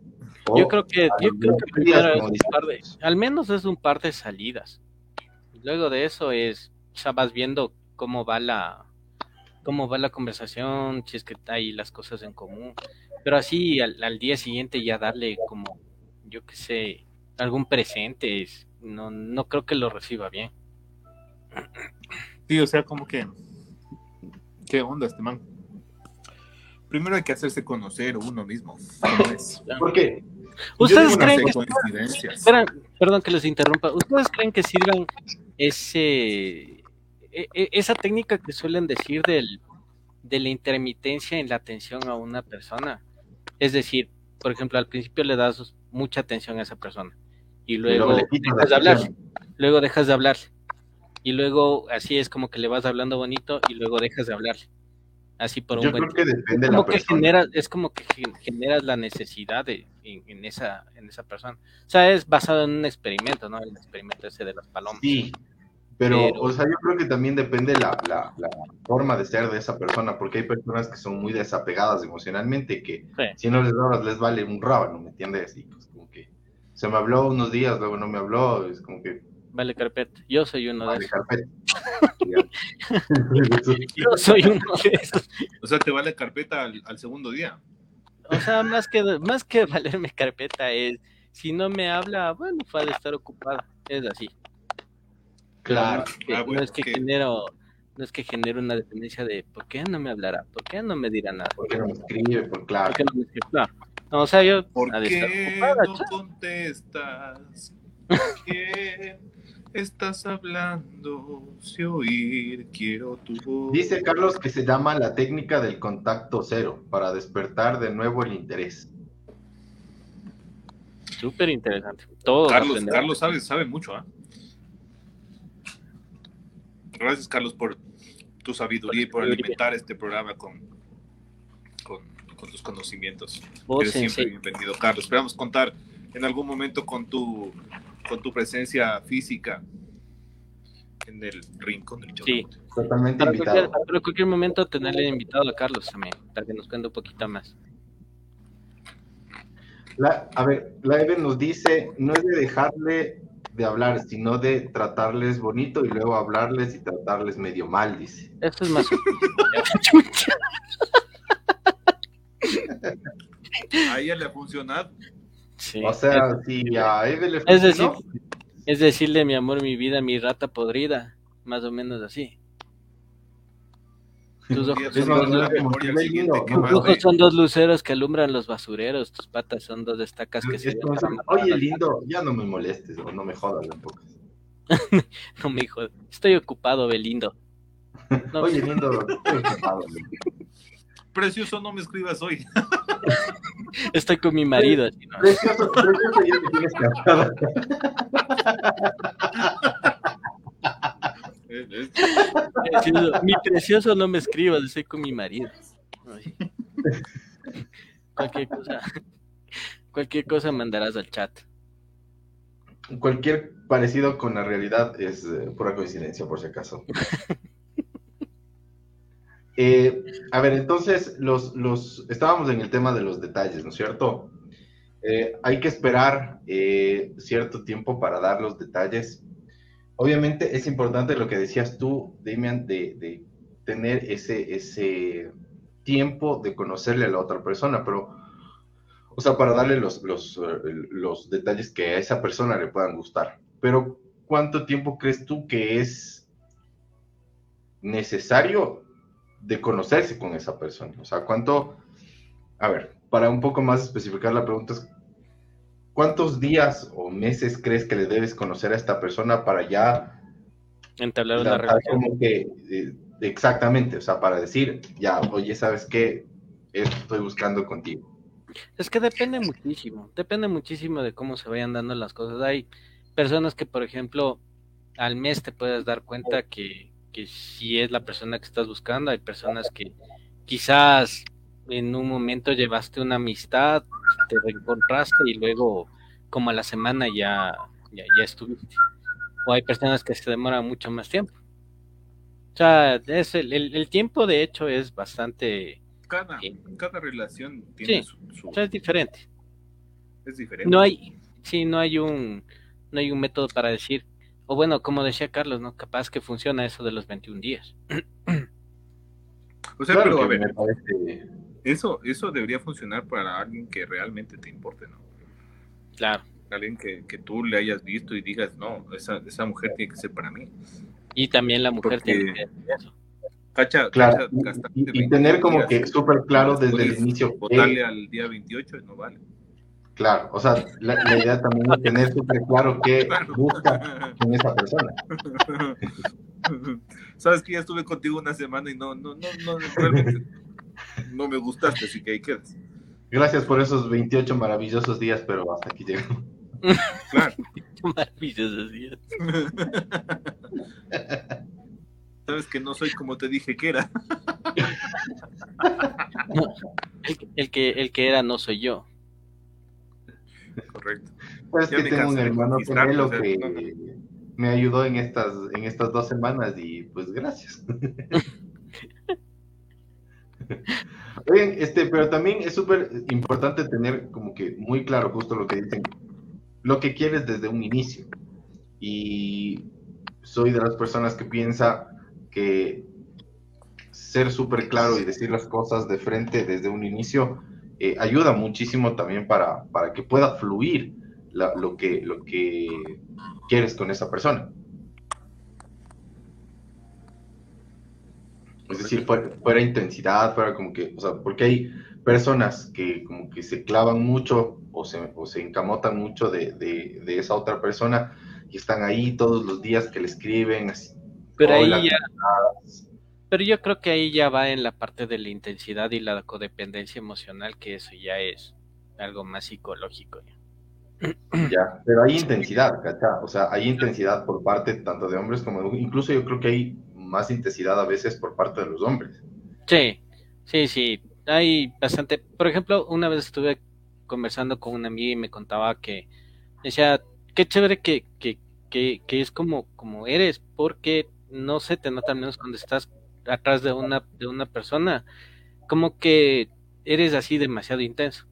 S2: Yo
S3: O
S2: creo que,
S3: a
S2: yo
S3: los
S2: creo que
S3: días,
S2: primero es un par de, al menos es un par de salidas. Luego de eso es, ya vas viendo cómo va la, cómo va la conversación, si es que hay las cosas en común. Pero así al, al día siguiente ya darle como, yo qué sé, algún presente, es- no, no creo que lo reciba bien.
S1: Sí, o sea, como que. ¿Qué onda este man? Primero hay que hacerse conocer uno mismo.
S3: ¿Por qué?
S2: ¿Ustedes creen que
S1: coincidencias.
S2: Espera, perdón que los interrumpa. ¿Ustedes creen que sirvan ese e- e- esa técnica que suelen decir del, de la intermitencia en la atención a una persona? Es decir, por ejemplo, al principio le das mucha atención a esa persona y luego,
S3: luego
S2: le
S3: quitas
S2: dejas de
S3: la
S2: hablar, luego dejas de hablar y luego así es como que le vas hablando bonito y luego dejas de hablar. Así por un
S3: Yo
S2: buen
S3: creo que depende de la
S2: como que
S3: persona.
S2: generas, es como que gen- generas la necesidad de, en, en esa, en esa persona. O sea, es basado en un experimento, ¿no? El experimento ese de las palomas.
S3: Sí, pero,
S2: Pero-
S3: o sea, yo creo que también depende la, la, la forma de ser de esa persona, porque hay personas que son muy desapegadas emocionalmente, que
S2: Sí.
S3: si no les hablas les vale un rábano, ¿me entiendes? Y pues como que se me habló unos días, luego no me habló, es como que
S2: Vale carpeta. Yo soy uno de
S3: Vale,
S2: esos.
S3: carpeta.
S2: Yo soy uno de esos.
S1: O sea, te vale carpeta al, al segundo día.
S2: O sea, más que, más que valerme carpeta es, si no me habla, bueno, puede estar ocupada. Es así.
S3: Claro.
S2: Que
S1: Ah,
S2: no
S1: bueno,
S2: es que
S1: que-
S2: genero, no es que genere una dependencia de ¿por qué no me hablará? ¿Por qué no me dirá nada?
S3: Porque no me escribe, por claro.
S2: ¿Por qué no me escribe? Claro. No, o sea, yo
S1: ¿Por
S2: de
S1: qué
S2: ocupada,
S1: no contestas? ¿Qué estás hablando? Si oír quiero tu voz.
S3: Dice Carlos que se llama la técnica del contacto cero para despertar de nuevo el interés.
S2: Súper interesante. Todo
S1: Carlos, Carlos sabe, sabe mucho, ¿ah? Gracias, Carlos, por tu sabiduría y por alimentar este programa con, con, con tus conocimientos.
S2: Vos,
S1: Eres siempre bienvenido, Carlos. Esperamos contar en algún momento con tu, con tu presencia física en el rincón del show.
S2: Sí.
S3: Totalmente
S2: Para cualquier,
S3: invitado.
S2: para cualquier momento tenerle invitado a Carlos también, para que nos cuente un poquito más.
S3: La- a ver, la Eve nos dice, no es de dejarle de hablar, sino de tratarles bonito y luego hablarles y tratarles medio mal, dice.
S2: Eso es más.
S1: A ella le ha funcionado.
S2: Sí.
S3: O sea, si a Eve le
S2: Es decir, es decirle mi amor, mi vida, mi rata podrida, más o menos así. Tus ojos,
S1: Son
S3: es
S2: dos luceros que alumbran los basureros, tus patas son dos estacas que se
S3: es oye lindo, ya no me molestes o no me jodas tampoco.
S2: No me hijo, estoy ocupado, Belindo. No,
S3: Oye lindo, estoy ocupado.
S1: Precioso, no me escribas hoy.
S2: estoy con mi marido.
S3: Precioso, precioso, ya te tienes
S2: Precioso, mi precioso no me escribas, estoy con mi marido. Ay. Cualquier cosa, cualquier cosa mandarás al chat.
S3: Cualquier parecido con la realidad es eh, pura coincidencia, por si acaso. Eh, a ver, entonces, los, los, estábamos en el tema de los detalles, ¿no es cierto? Eh, hay que esperar eh, cierto tiempo para dar los detalles. Obviamente es importante lo que decías tú, Damian, de, de tener ese, ese tiempo de conocerle a la otra persona, pero, o sea, para darle los, los, los detalles que a esa persona le puedan gustar. Pero, ¿cuánto tiempo crees tú que es necesario de conocerse con esa persona? O sea, ¿cuánto? A ver, para un poco más especificar la pregunta es, ¿cuántos días o meses crees que le debes conocer a esta persona para ya
S2: Entablar una relación.
S3: como que eh, exactamente, o sea, para decir, ya, oye, ¿sabes qué? Esto estoy buscando contigo.
S2: Es que depende muchísimo, depende muchísimo de cómo se vayan dando las cosas. Hay personas que, por ejemplo, al mes te puedes dar cuenta que, que si es la persona que estás buscando. Hay personas que quizás en un momento llevaste una amistad, te reencontraste y luego como a la semana ya, ya, ya estuviste. O hay personas que se demoran mucho más tiempo. O sea, es el, el, el tiempo de hecho es bastante,
S1: Cada,
S2: Sí.
S1: cada relación tiene
S2: Sí.
S1: su, su-
S2: o sea, es diferente.
S1: es diferente.
S2: No hay, sí, no hay un, no hay un método para decir, o bueno, como decía Carlos, ¿no? Capaz que funciona eso de los 21 días.
S1: o sea,
S3: Claro
S1: pero a ver,
S3: me parece-
S1: eso, eso debería funcionar para alguien que realmente te importe, ¿no?
S2: Claro.
S1: Alguien que, que tú le hayas visto y digas, no, esa, esa mujer tiene que ser para mí.
S2: Y también la mujer
S1: Porque-
S2: tiene que hacer eso.
S1: Cacha,
S3: Claro,
S1: cacha,
S3: y-
S1: gastarte
S3: y, y
S1: 20
S3: tener como
S1: días,
S3: que súper claro desde el inicio.
S1: Votarle al día 28 y no vale.
S3: Claro, o sea, la, la idea también es tener súper claro qué busca en esa persona.
S1: Sabes que ya estuve contigo una semana y no, no, no, no, realmente no me gustaste, así que ahí quedas.
S3: Gracias por esos 28 maravillosos días, pero hasta aquí llegamos.
S1: Claro.
S2: Maravillosos días.
S1: Sabes que no soy como te dije que era.
S2: No, el, que- el que, el que era no soy yo.
S1: Correcto.
S3: Pues
S1: Ya
S3: que tengo un hermano gemelo que
S1: no, no.
S3: me ayudó en estas, en estas dos semanas y pues gracias. Oigan, este, pero también es súper importante tener como que muy claro justo lo que dicen, lo que quieres desde un inicio. y soy de las personas que piensa que ser súper claro y decir las cosas de frente desde un inicio eh, ayuda muchísimo también para, para que pueda fluir la- lo, que, lo que quieres con esa persona. Es decir, fuera, fuera intensidad, fuera como que, o sea, porque hay personas que como que se clavan mucho o se, o se encamotan mucho de, de- de esa otra persona y están ahí todos los días que le escriben. así,
S2: Pero ahí ya, pero yo creo que ahí ya va en la parte de la intensidad y la codependencia emocional, que eso ya es algo más psicológico. ya.
S3: Ya, pero hay intensidad, ¿cachá? O sea, hay intensidad por parte tanto de hombres como de mujeres. Incluso yo creo que hay más intensidad a veces por parte de los hombres.
S2: Sí, sí, sí. Hay bastante. Por ejemplo, una vez estuve conversando con una amiga y me contaba que decía, qué chévere que, que, que, que es como, como eres, porque no se te nota al menos cuando estás atrás de una, de una persona, como que eres así demasiado intenso.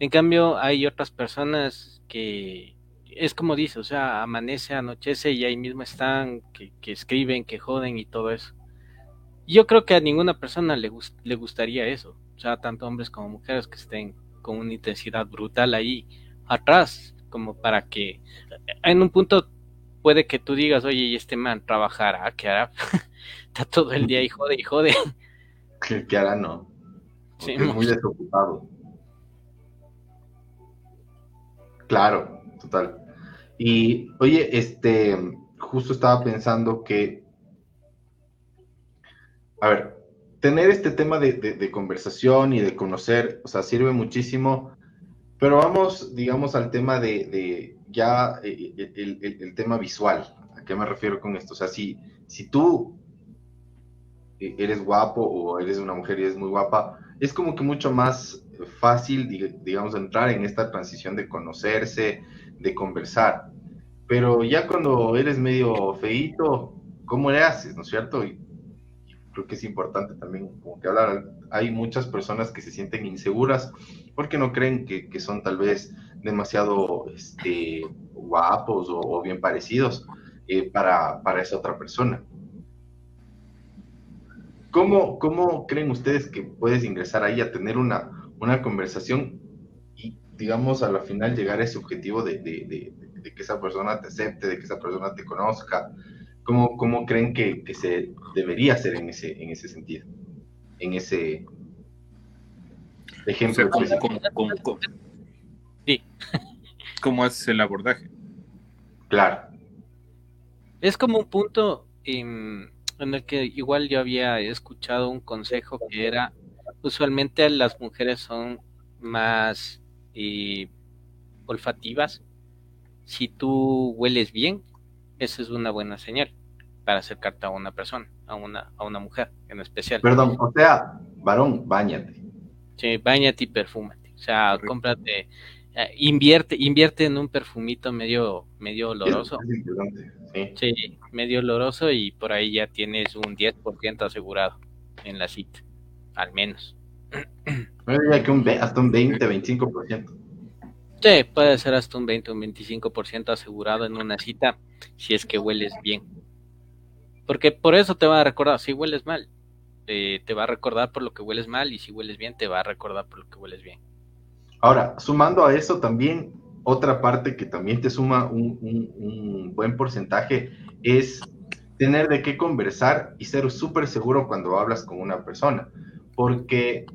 S2: En cambio, hay otras personas que es como dice, o sea, amanece, anochece y ahí mismo están, que, que escriben, que joden y todo eso. Yo creo que a ninguna persona le, le gustaría eso, o sea, tanto hombres como mujeres que estén con una intensidad brutal ahí atrás, como para que en un punto puede que tú digas, oye, y este man trabajará, ¿qué hará? Está todo el día y jode y jode.
S3: Que, que ahora no.
S2: Sí,
S3: Porque es muy desocupado. Claro, total. Y oye, este, justo estaba pensando que, a ver, tener este tema de, de- de conversación y de conocer, o sea, sirve muchísimo, pero vamos, digamos, al tema de, de ya eh, el, el- el tema visual. ¿A qué me refiero con esto? O sea, si, si tú eh, eres guapo o eres una mujer y eres muy guapa, es como que mucho más fácil, dig- digamos, entrar en esta transición de conocerse, de conversar. Pero ya cuando eres medio feíto, ¿cómo le haces, no es cierto? Y creo que es importante también como que hablar. Hay muchas personas que se sienten inseguras porque no creen que, son tal vez demasiado este, guapos o, bien parecidos eh, para, esa otra persona. ¿Cómo, ¿Cómo creen ustedes que puedes ingresar ahí a tener una, una conversación y, digamos, a la final llegar a ese objetivo de que esa persona te acepte, de que esa persona te conozca? ¿Cómo, cómo creen que, que se debería hacer en ese, en ese sentido? En ese
S1: O
S3: ejemplo
S1: sea, ¿cómo,
S3: específico.
S1: cómo- cómo- cómo-
S2: Sí.
S1: cómo haces el abordaje?
S3: Claro.
S2: Es como un punto en, en el que igual yo había escuchado un consejo que era, usualmente las mujeres son más eh, olfativas. Si tú hueles bien, esa es una buena señal para acercarte a una persona, a una, a una mujer en especial.
S3: Perdón, o sea, varón, bañate.
S2: Sí, bañate y perfúmate. O sea,
S1: Correcto.
S2: cómprate, eh, invierte, invierte en un perfumito medio, medio oloroso.
S3: Sí.
S2: Sí, medio oloroso y por ahí ya tienes un 10% asegurado en la cita, al menos.
S3: Yo diría que un, hasta un 20, 25%.
S2: Sí, puede ser hasta un 20 o un 25% asegurado en una cita si es que hueles bien. Porque por eso te va a recordar, si hueles mal, te va a recordar por lo que hueles mal y si hueles bien te va a recordar por lo que hueles bien.
S3: Ahora, sumando a eso también, otra parte que también te suma un, buen porcentaje es tener de qué conversar y ser súper seguro cuando hablas con una persona. Porque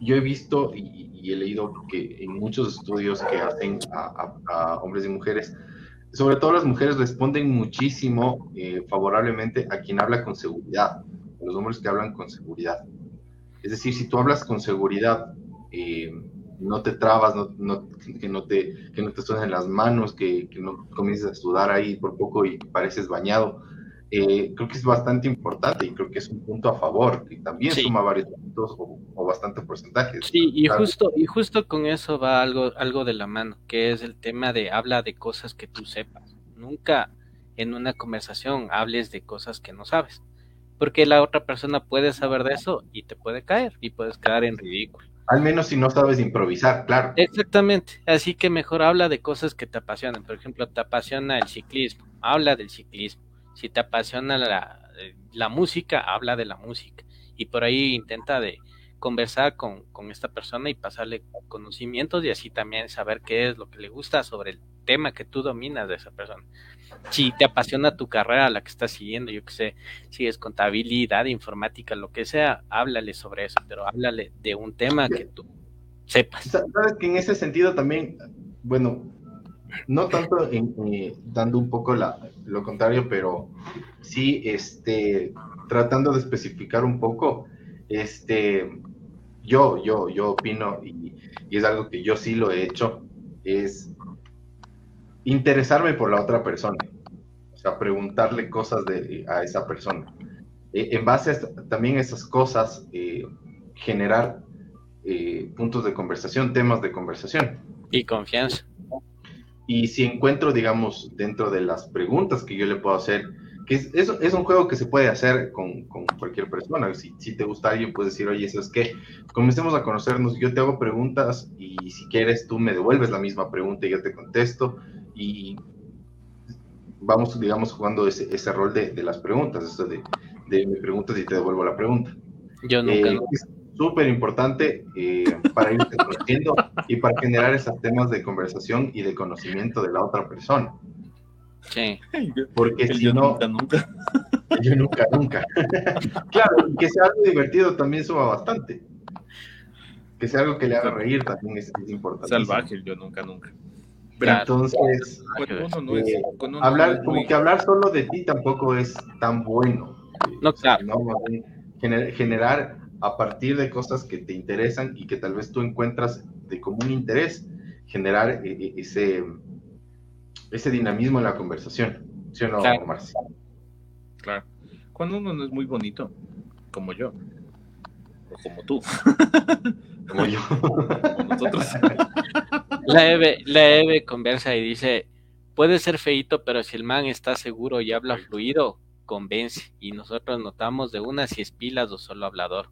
S3: yo he visto y, he leído que en muchos estudios que hacen a hombres y mujeres, sobre todo las mujeres responden muchísimo eh, favorablemente a quien habla con seguridad, a los hombres que hablan con seguridad. Es decir, si tú hablas con seguridad, eh, no te trabas, no, que, no te, que no te suenen las manos, que, que no comiences a sudar ahí por poco y pareces bañado. Eh, creo que es bastante importante y creo que es un punto a favor, que también
S2: Sí.
S3: suma varios puntos o, o bastantes porcentajes.
S2: Sí, y justo, y justo con eso va algo, algo de la mano, que es el tema de habla de cosas que tú sepas. Nunca en una conversación hables de cosas que no sabes, porque la otra persona puede saber de eso y te puede caer y puedes quedar en ridículo.
S3: Al menos si no sabes improvisar, claro.
S2: Exactamente, así que mejor habla de cosas que te apasionan. Por ejemplo, te apasiona el ciclismo, habla del ciclismo. Si te apasiona la, música, habla de la música. Y por ahí intenta de conversar con, con esta persona y pasarle conocimientos y así también saber qué es lo que le gusta sobre el tema que tú dominas de esa persona. Si te apasiona tu carrera, la que estás siguiendo, yo que sé, si es contabilidad, informática, lo que sea, háblale sobre eso, pero háblale de un tema que tú sepas.
S3: Sabes que en ese sentido también, bueno, no tanto en, eh, dando un poco la, lo contrario, pero sí este, tratando de especificar un poco, este, yo, yo, yo opino, y, es algo que yo sí lo he hecho, es interesarme por la otra persona, o sea, preguntarle cosas de, a esa persona. Eh, en base a también esas cosas, eh, generar eh, puntos de conversación, temas de conversación.
S2: Y confianza.
S3: Y si encuentro, digamos, dentro de las preguntas que yo le puedo hacer, que es, es, es un juego que se puede hacer con, con cualquier persona. Si, si, te gusta alguien, puedes decir, oye, eso es que comencemos a conocernos, yo te hago preguntas y si quieres tú me devuelves la misma pregunta y yo te contesto y vamos, digamos, jugando ese, ese rol de, de, las preguntas, eso de, de, me preguntas y te devuelvo la pregunta.
S2: Yo nunca.
S3: Eh, súper importante eh, para ir conociendo y para generar esos temas de conversación y de conocimiento de la otra persona.
S2: Sí.
S3: Porque
S1: El
S3: si
S1: yo
S3: no,
S1: nunca, nunca.
S3: yo nunca, nunca. claro, que sea algo divertido también suma bastante. Que sea algo que le haga reír también es, es importante.
S1: Salvaje, el yo nunca, nunca.
S2: Claro.
S3: Entonces,
S1: Cuando uno no es,
S3: eh, hablar,
S1: no es
S3: como
S1: muy-
S3: que hablar solo de ti tampoco es tan bueno.
S2: No,
S3: sea,
S2: claro.
S3: generar a partir de cosas que te interesan y que tal vez tú encuentras de común interés, generar eh, eh, ese, ese dinamismo en la conversación. ¿Sí o no,
S2: Claro.
S3: Marcia?
S1: Claro. Cuando uno no es muy bonito, como yo, o como tú,
S3: Como yo.
S1: como nosotros.
S2: La Eve, la Eve conversa y dice, puede ser feito, pero si el man está seguro y habla fluido, convence. Y nosotros notamos de una si es pilas o solo hablador.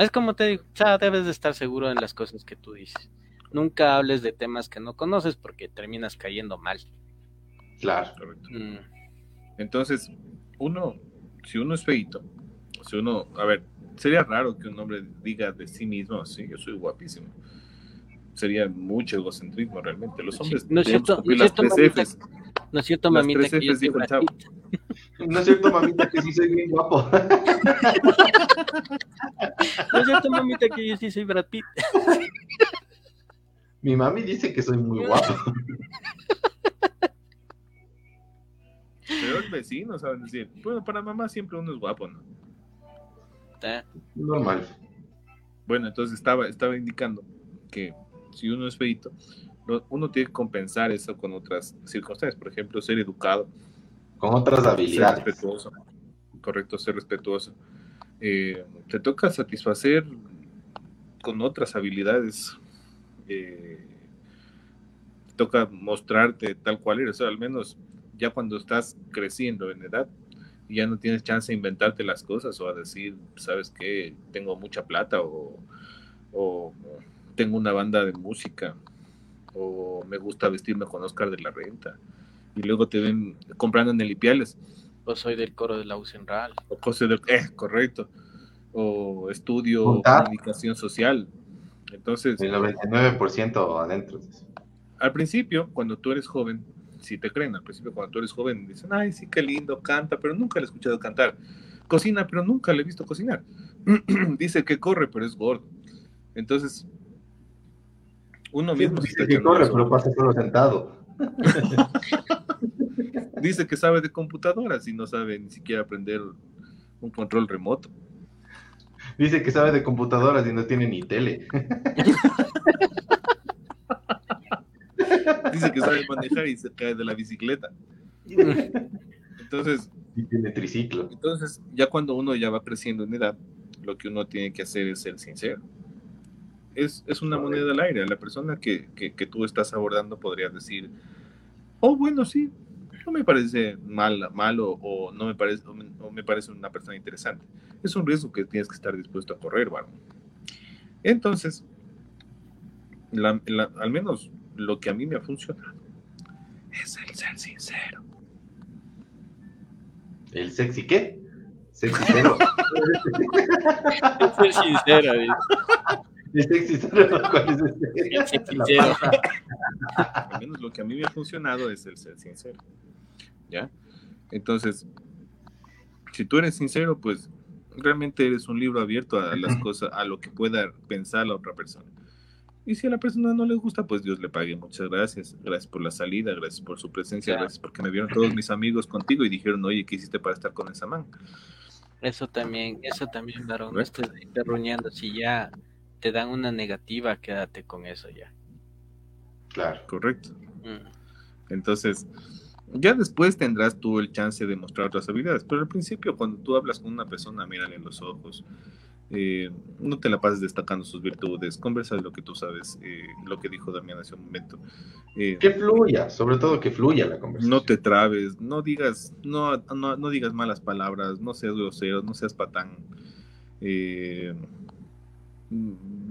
S2: Es como te digo, o sea, debes de estar seguro en las cosas que tú dices. Nunca hables de temas que no conoces porque terminas cayendo mal.
S3: Claro.
S1: Correcto.
S2: Mm,
S1: Entonces, uno, si uno es feito, si uno, a ver, sería raro que un hombre diga de sí mismo, sí, yo soy guapísimo. Sería mucho egocentrismo realmente. Los
S2: Sí,
S1: hombres
S2: no es
S1: debemos
S2: cierto,
S1: cumplir
S2: no
S1: tres Fs.
S2: ¿No es cierto,
S1: Las
S2: mamita,
S1: tres
S2: que yo
S1: Fs
S2: soy
S3: No es cierto, mamita, que sí soy bien guapo.
S2: ¿No es cierto, mamita, que yo sí soy Brad Pitt?
S3: Mi mami dice que soy muy guapo.
S1: Pero el vecino saben decir, bueno, para mamá siempre uno es guapo, ¿no?
S3: Normal.
S1: Bueno, entonces estaba, estaba indicando que si uno es feito, uno tiene que compensar eso con otras circunstancias. Por ejemplo, ser educado,
S3: Con otras
S1: ser
S3: habilidades.
S1: respetuoso. Correcto, ser respetuoso. Eh, te toca satisfacer con otras habilidades. eh, te toca mostrarte tal cual eres. O sea, al menos ya cuando estás creciendo en edad, ya no tienes chance de inventarte las cosas o a decir, ¿sabes qué? Tengo mucha plata o, o tengo una banda de música o me gusta vestirme con Oscar de la Renta y luego te ven comprando en el Ipiales
S2: o soy del coro de la UCENRAL.
S1: o cosas de eh, correcto o estudio
S3: Juntar.
S1: comunicación social entonces
S3: El 99% adentro.
S1: al principio cuando tú eres joven si te creen al principio cuando tú eres joven dicen ay sí qué lindo canta pero nunca le he escuchado cantar cocina pero nunca le he visto cocinar dice que corre pero es gordo entonces uno mismo está
S3: Dice que corre, pero pasa solo sentado.
S1: dice que sabe de computadoras y no sabe ni siquiera aprender un control remoto.
S3: Dice que sabe de computadoras y no tiene ni tele.
S1: Dice que sabe manejar y se cae de la bicicleta. Entonces,
S3: Y tiene triciclo.
S1: entonces, ya cuando uno ya va creciendo en edad, lo que uno tiene que hacer es ser sincero. Es, es una moneda al aire. La persona que, que, que tú estás abordando podría decir, oh, bueno, sí, no me parece mal, malo o no me parece, o me, o me parece una persona interesante. Es un riesgo que tienes que estar dispuesto a correr, varón. Entonces, la- la- al menos lo que a mí me ha funcionado es el ser sincero.
S3: ¿El sexy qué? Sexy cero.
S2: Es ser sincero.
S3: ¿El sexy cero? ¿Cuál es ese?
S2: El sexy cero.
S1: Al menos lo que a mí me ha funcionado es el ser sincero. ¿Ya? Entonces, si tú eres sincero, pues realmente eres un libro abierto a las cosas, a lo que pueda pensar la otra persona. Y si a la persona no le gusta, pues Dios le pague. Muchas gracias. Gracias por la salida, gracias por su presencia,
S2: Claro.
S1: gracias porque me vieron todos mis amigos contigo y dijeron, oye, ¿qué hiciste para estar con esa man?
S2: Eso también, eso también, varón. No estés interruñando. Si ya te dan una negativa, quédate con eso ya.
S3: Claro.
S1: Correcto.
S2: Mm.
S1: Entonces, ya después tendrás tú el chance de mostrar otras habilidades, pero al principio cuando tú hablas con una persona, mírale en los ojos, eh, no te la pases destacando sus virtudes, conversa de lo que tú sabes, eh, lo que dijo Damián hace un momento. Eh,
S3: Que fluya, sobre todo que fluya la conversación.
S1: no te trabes, no digas, no, no, no digas malas palabras, no seas grosero, no seas patán. Eh,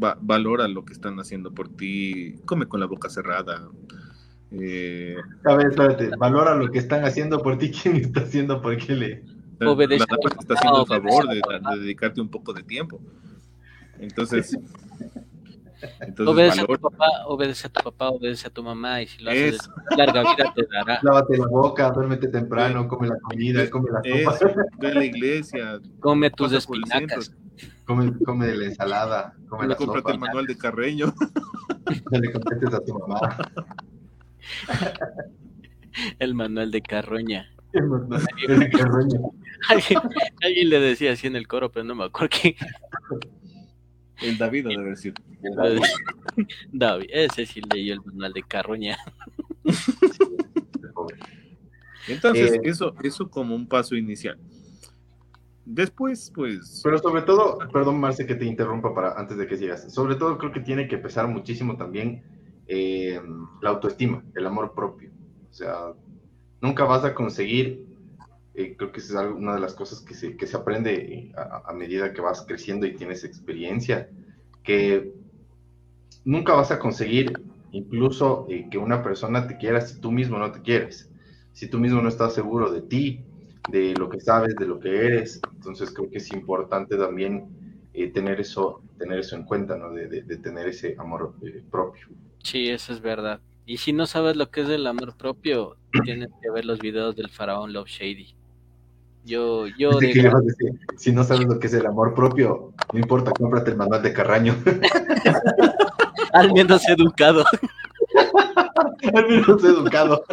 S1: va- valora lo que están haciendo por ti, come con la boca cerrada. Eh,
S3: A ver, espérate, valora lo que están haciendo por ti, quién está haciendo por qué le.
S1: La-
S2: Obedece
S1: la dama te está
S2: papá,
S1: haciendo el
S2: obedece
S1: favor
S2: a
S1: de,
S2: tu papá.
S1: de dedicarte un poco de tiempo. Entonces, entonces
S2: Obedece a tu papá, obedece a tu papá, obedece a tu mamá y si lo haces,
S1: Eso.
S2: larga vida te dará.
S3: Lávate la boca, duérmete temprano, come la comida, come la sopa,
S1: ve a la iglesia,
S2: Come tus espinacas.
S3: come, come la ensalada, come la
S1: cómprate
S3: sopa,
S1: el manual de Carreño.
S3: no le contestes a tu mamá.
S2: El manual de Carroña.
S3: El carroño.
S2: Alguien, alguien le decía así en el coro, pero no me acuerdo quién.
S1: El David ha de haber sido.
S2: David, ese sí leyó el manual de Carroña.
S1: Entonces,
S3: Eh,
S1: eso, eso como un paso inicial. Después, pues,
S3: Pero sobre todo, perdón Marce que te interrumpa para antes de que sigas, sobre todo creo que tiene que pesar muchísimo también eh, la autoestima, el amor propio. O sea, nunca vas a conseguir, eh, creo que esa es algo- una de las cosas que se, que se aprende eh, a, a medida que vas creciendo y tienes experiencia, que nunca vas a conseguir incluso que una persona te quiera si tú mismo no te quieres, si tú mismo no estás seguro de ti, de lo que sabes, de lo que eres. Entonces creo que es importante también tener eso, tener eso en cuenta, ¿no? De, de- tener ese amor propio.
S2: Sí, eso es verdad. Y si no sabes lo que es el amor propio, tienes que ver los videos del faraón Love Shady. Yo, yo de
S3: que decir, si no sabes lo que es el amor propio, no importa, cómprate el manual de Carraño.
S2: al menos educado.
S3: Al menos educado.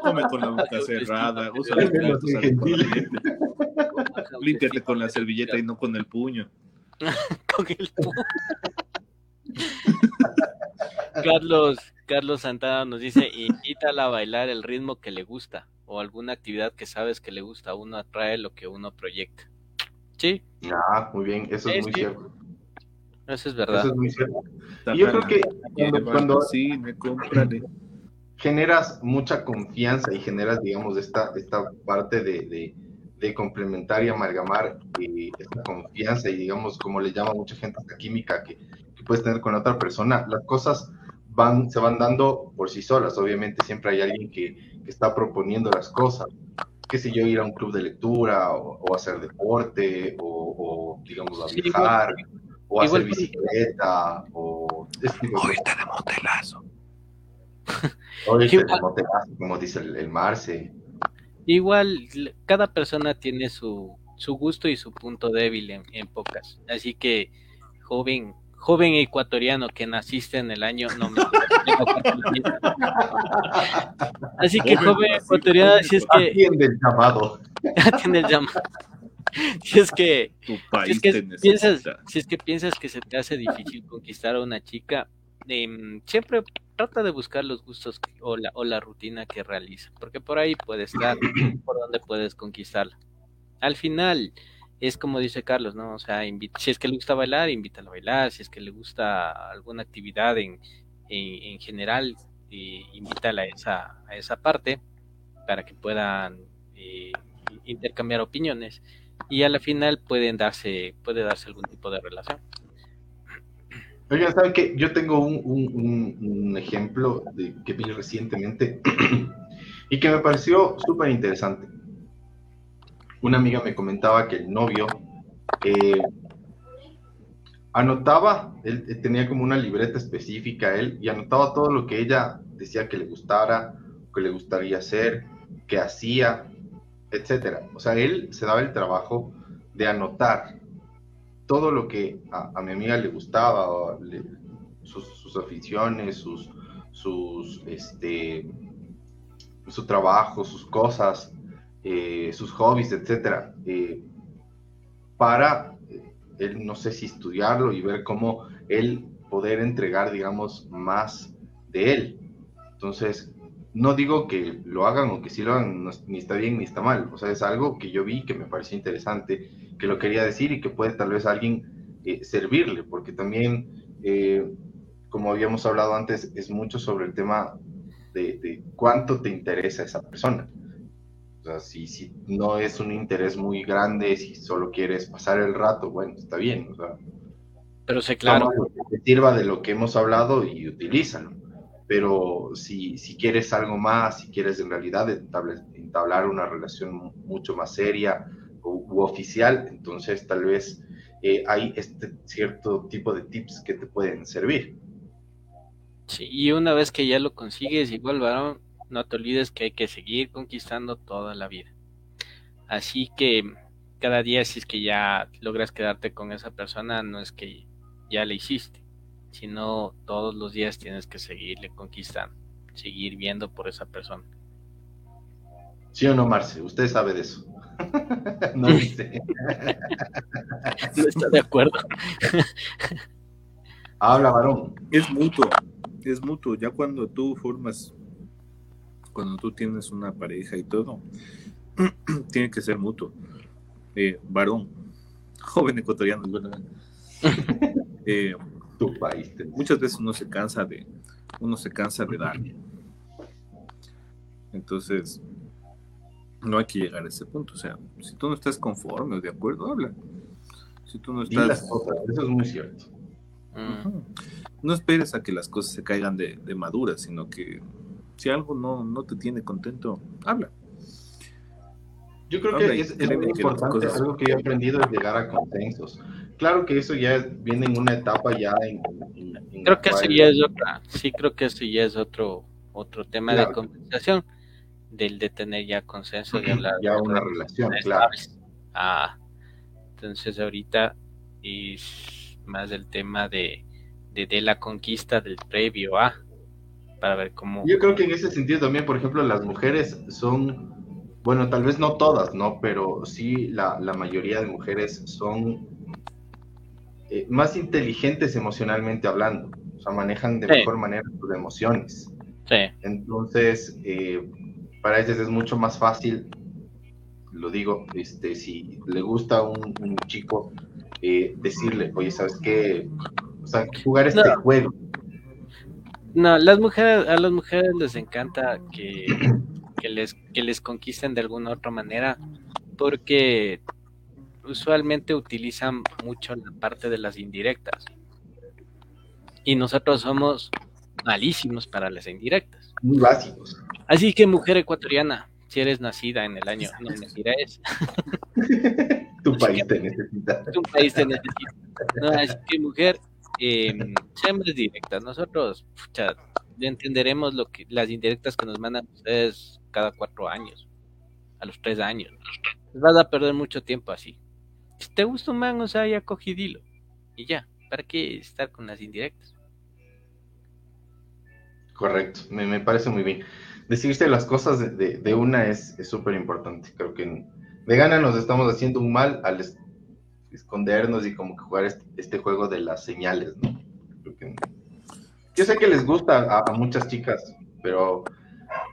S1: come con la boca cerrada, usa los platos límpiate con la servilleta y no con el puño.
S2: Con el pu- Carlos, Carlos Santana nos dice, invítala a bailar el ritmo que le gusta o alguna actividad que sabes que le gusta. Uno atrae lo que uno proyecta. Sí,
S3: Ah, muy bien, eso es muy cierto.
S2: eso es verdad.
S3: Eso es muy cierto. Y yo creo que cuando, cuando
S1: Sí, me cómprale.
S3: generas mucha confianza y generas, digamos, esta, esta parte de, de, de complementar y amalgamar esta confianza y, digamos, como le llama mucha gente, esta química que puedes tener con la otra persona, las cosas van, se van dando por sí solas. Obviamente siempre hay alguien que, que está proponiendo las cosas. Qué sé yo, ir a un club de lectura o, o hacer deporte o, o, digamos, a
S2: Sí,
S3: viajar o
S2: igual-
S3: hacer bicicleta o... este tipo de
S1: motelazo.
S3: O irte de
S2: Igual-
S3: motelazo, como dice el, el Marce.
S2: Igual, cada persona tiene su, su gusto y su punto débil en, en pocas. Así que, joven, joven ecuatoriano que naciste en el año, no me Así que,
S1: Joven,
S2: ecuatoriano, si es que
S3: Atiende el llamado.
S2: tiene el llamado. Si es que,
S1: Tu
S2: si
S1: país
S2: es que
S1: te
S2: piensas,
S1: necesita.
S2: si es que piensas que se te hace difícil conquistar a una chica, em, siempre trata de buscar los gustos o la, o la rutina que realiza, porque por ahí puede estar, por donde puedes conquistarla. Al final, es como dice Carlos, ¿no? O sea, si es que le gusta bailar, invítala a bailar, si es que le gusta alguna actividad en, en, en general, eh, invítala a esa, a esa parte para que puedan eh, intercambiar opiniones y a la final pueden darse, puede darse algún tipo de relación.
S3: Oigan, ¿saben qué? Yo tengo un, un- un- ejemplo que vi recientemente y que me pareció súper interesante. Una amiga me comentaba que el novio eh, anotaba, él, él tenía como una libreta específica él y anotaba todo lo que ella decía que le gustara, que le gustaría hacer, que hacía, etcétera. O sea, él se daba el trabajo de anotar todo lo que a, mi amiga le gustaba, sus, sus aficiones, sus, sus, este, su trabajo, sus cosas, eh, sus hobbies, etcétera, eh, para eh, él, no sé si estudiarlo y ver cómo él poder entregar, digamos, más de él. Entonces, no digo que lo hagan o que sí lo hagan, no ni está bien ni está mal. O sea, es algo que yo vi que me pareció interesante, que lo quería decir y que puede tal vez alguien servirle, porque también, como habíamos hablado antes, es mucho sobre el tema de cuánto te interesa esa persona. O sea, si, si no es un interés muy grande, si solo quieres pasar el rato, bueno, está bien. O sea,
S2: Pero sé claro,
S3: que te sirva de lo que hemos hablado y utilízalo. Pero si, si quieres algo más, si quieres en realidad entablar una relación mu- mucho más seria u, u oficial, entonces tal vez eh, hay este cierto tipo de tips que te pueden servir.
S2: sí, y una vez que ya lo consigues, igual varón, no te olvides que hay que seguir conquistando toda la vida. Así que cada día si es que ya logras quedarte con esa persona, no es que ya le hiciste, sino todos los días tienes que seguirle conquistando, seguir viendo por esa persona.
S3: ¿Sí o no, Marce? Usted sabe de eso. no dice.
S2: No está de acuerdo.
S3: Habla, varón.
S1: Es mutuo, es mutuo. Ya cuando tú formas, cuando tú tienes una pareja y todo, tiene que ser mutuo. Eh, varón, joven ecuatoriano, bueno, eh,
S3: Tu país. te-
S1: muchas veces uno se cansa de, uno se cansa de dar. Entonces, no hay que llegar a ese punto. O sea, si tú no estás conforme o de acuerdo, habla. Si tú no
S3: Di las
S1: estás,
S3: cosas, eso es muy cierto.
S2: Mm,
S1: no esperes a que las cosas se caigan de, de maduras, sino que si algo no, no te tiene contento, habla.
S3: Yo creo
S1: Habla
S3: que es, es muy
S1: que
S3: importante,
S1: cosas-
S3: algo que yo he aprendido es llegar a consensos. Claro que eso ya viene en una etapa ya en... en- en
S2: Creo que eso ya es otra, sí creo que eso ya es otro, otro tema de conversación, del de tener ya consenso, de hablar
S3: Ya
S2: de
S3: una relación, claro.
S2: Ah, entonces ahorita es más el tema de, de, de la conquista del previo a, para ver cómo...
S3: Yo creo que en ese sentido también, por ejemplo, las mujeres son, bueno, tal vez no todas, ¿no? Pero sí la, la mayoría de mujeres son eh, más inteligentes emocionalmente hablando. O sea, manejan de
S2: Sí.
S3: mejor manera sus emociones.
S2: Sí,
S3: Entonces, eh, para ellas es mucho más fácil, lo digo, este, si le gusta un, un chico, eh, decirle, oye, ¿sabes qué? O sea, jugar este
S2: No.
S3: juego.
S2: No, las mujeres, a las mujeres les encanta que, que les, que les conquisten de alguna otra manera, porque usualmente utilizan mucho la parte de las indirectas. Y nosotros somos malísimos para las indirectas.
S3: Muy básicos.
S2: Así que mujer ecuatoriana, si eres nacida en el año, no mentira es,
S3: Tu país te necesita.
S2: un país te necesita. No, así que mujer, eh, directas. Nosotros, entenderemos lo que las indirectas que nos mandan ustedes cada cuatro años, a los tres años. Vas a perder mucho tiempo así. Si te gusta un man, o sea, ya cogidilo. Y ya, ¿para qué estar con las indirectas?
S3: Correcto, me, parece muy bien. Decirse las cosas de, de- una es súper importante. Creo que de gana nos estamos haciendo un mal al escondernos y como que jugar este, este juego de las señales, ¿no? Creo que- yo sé que les gusta a, a muchas chicas, pero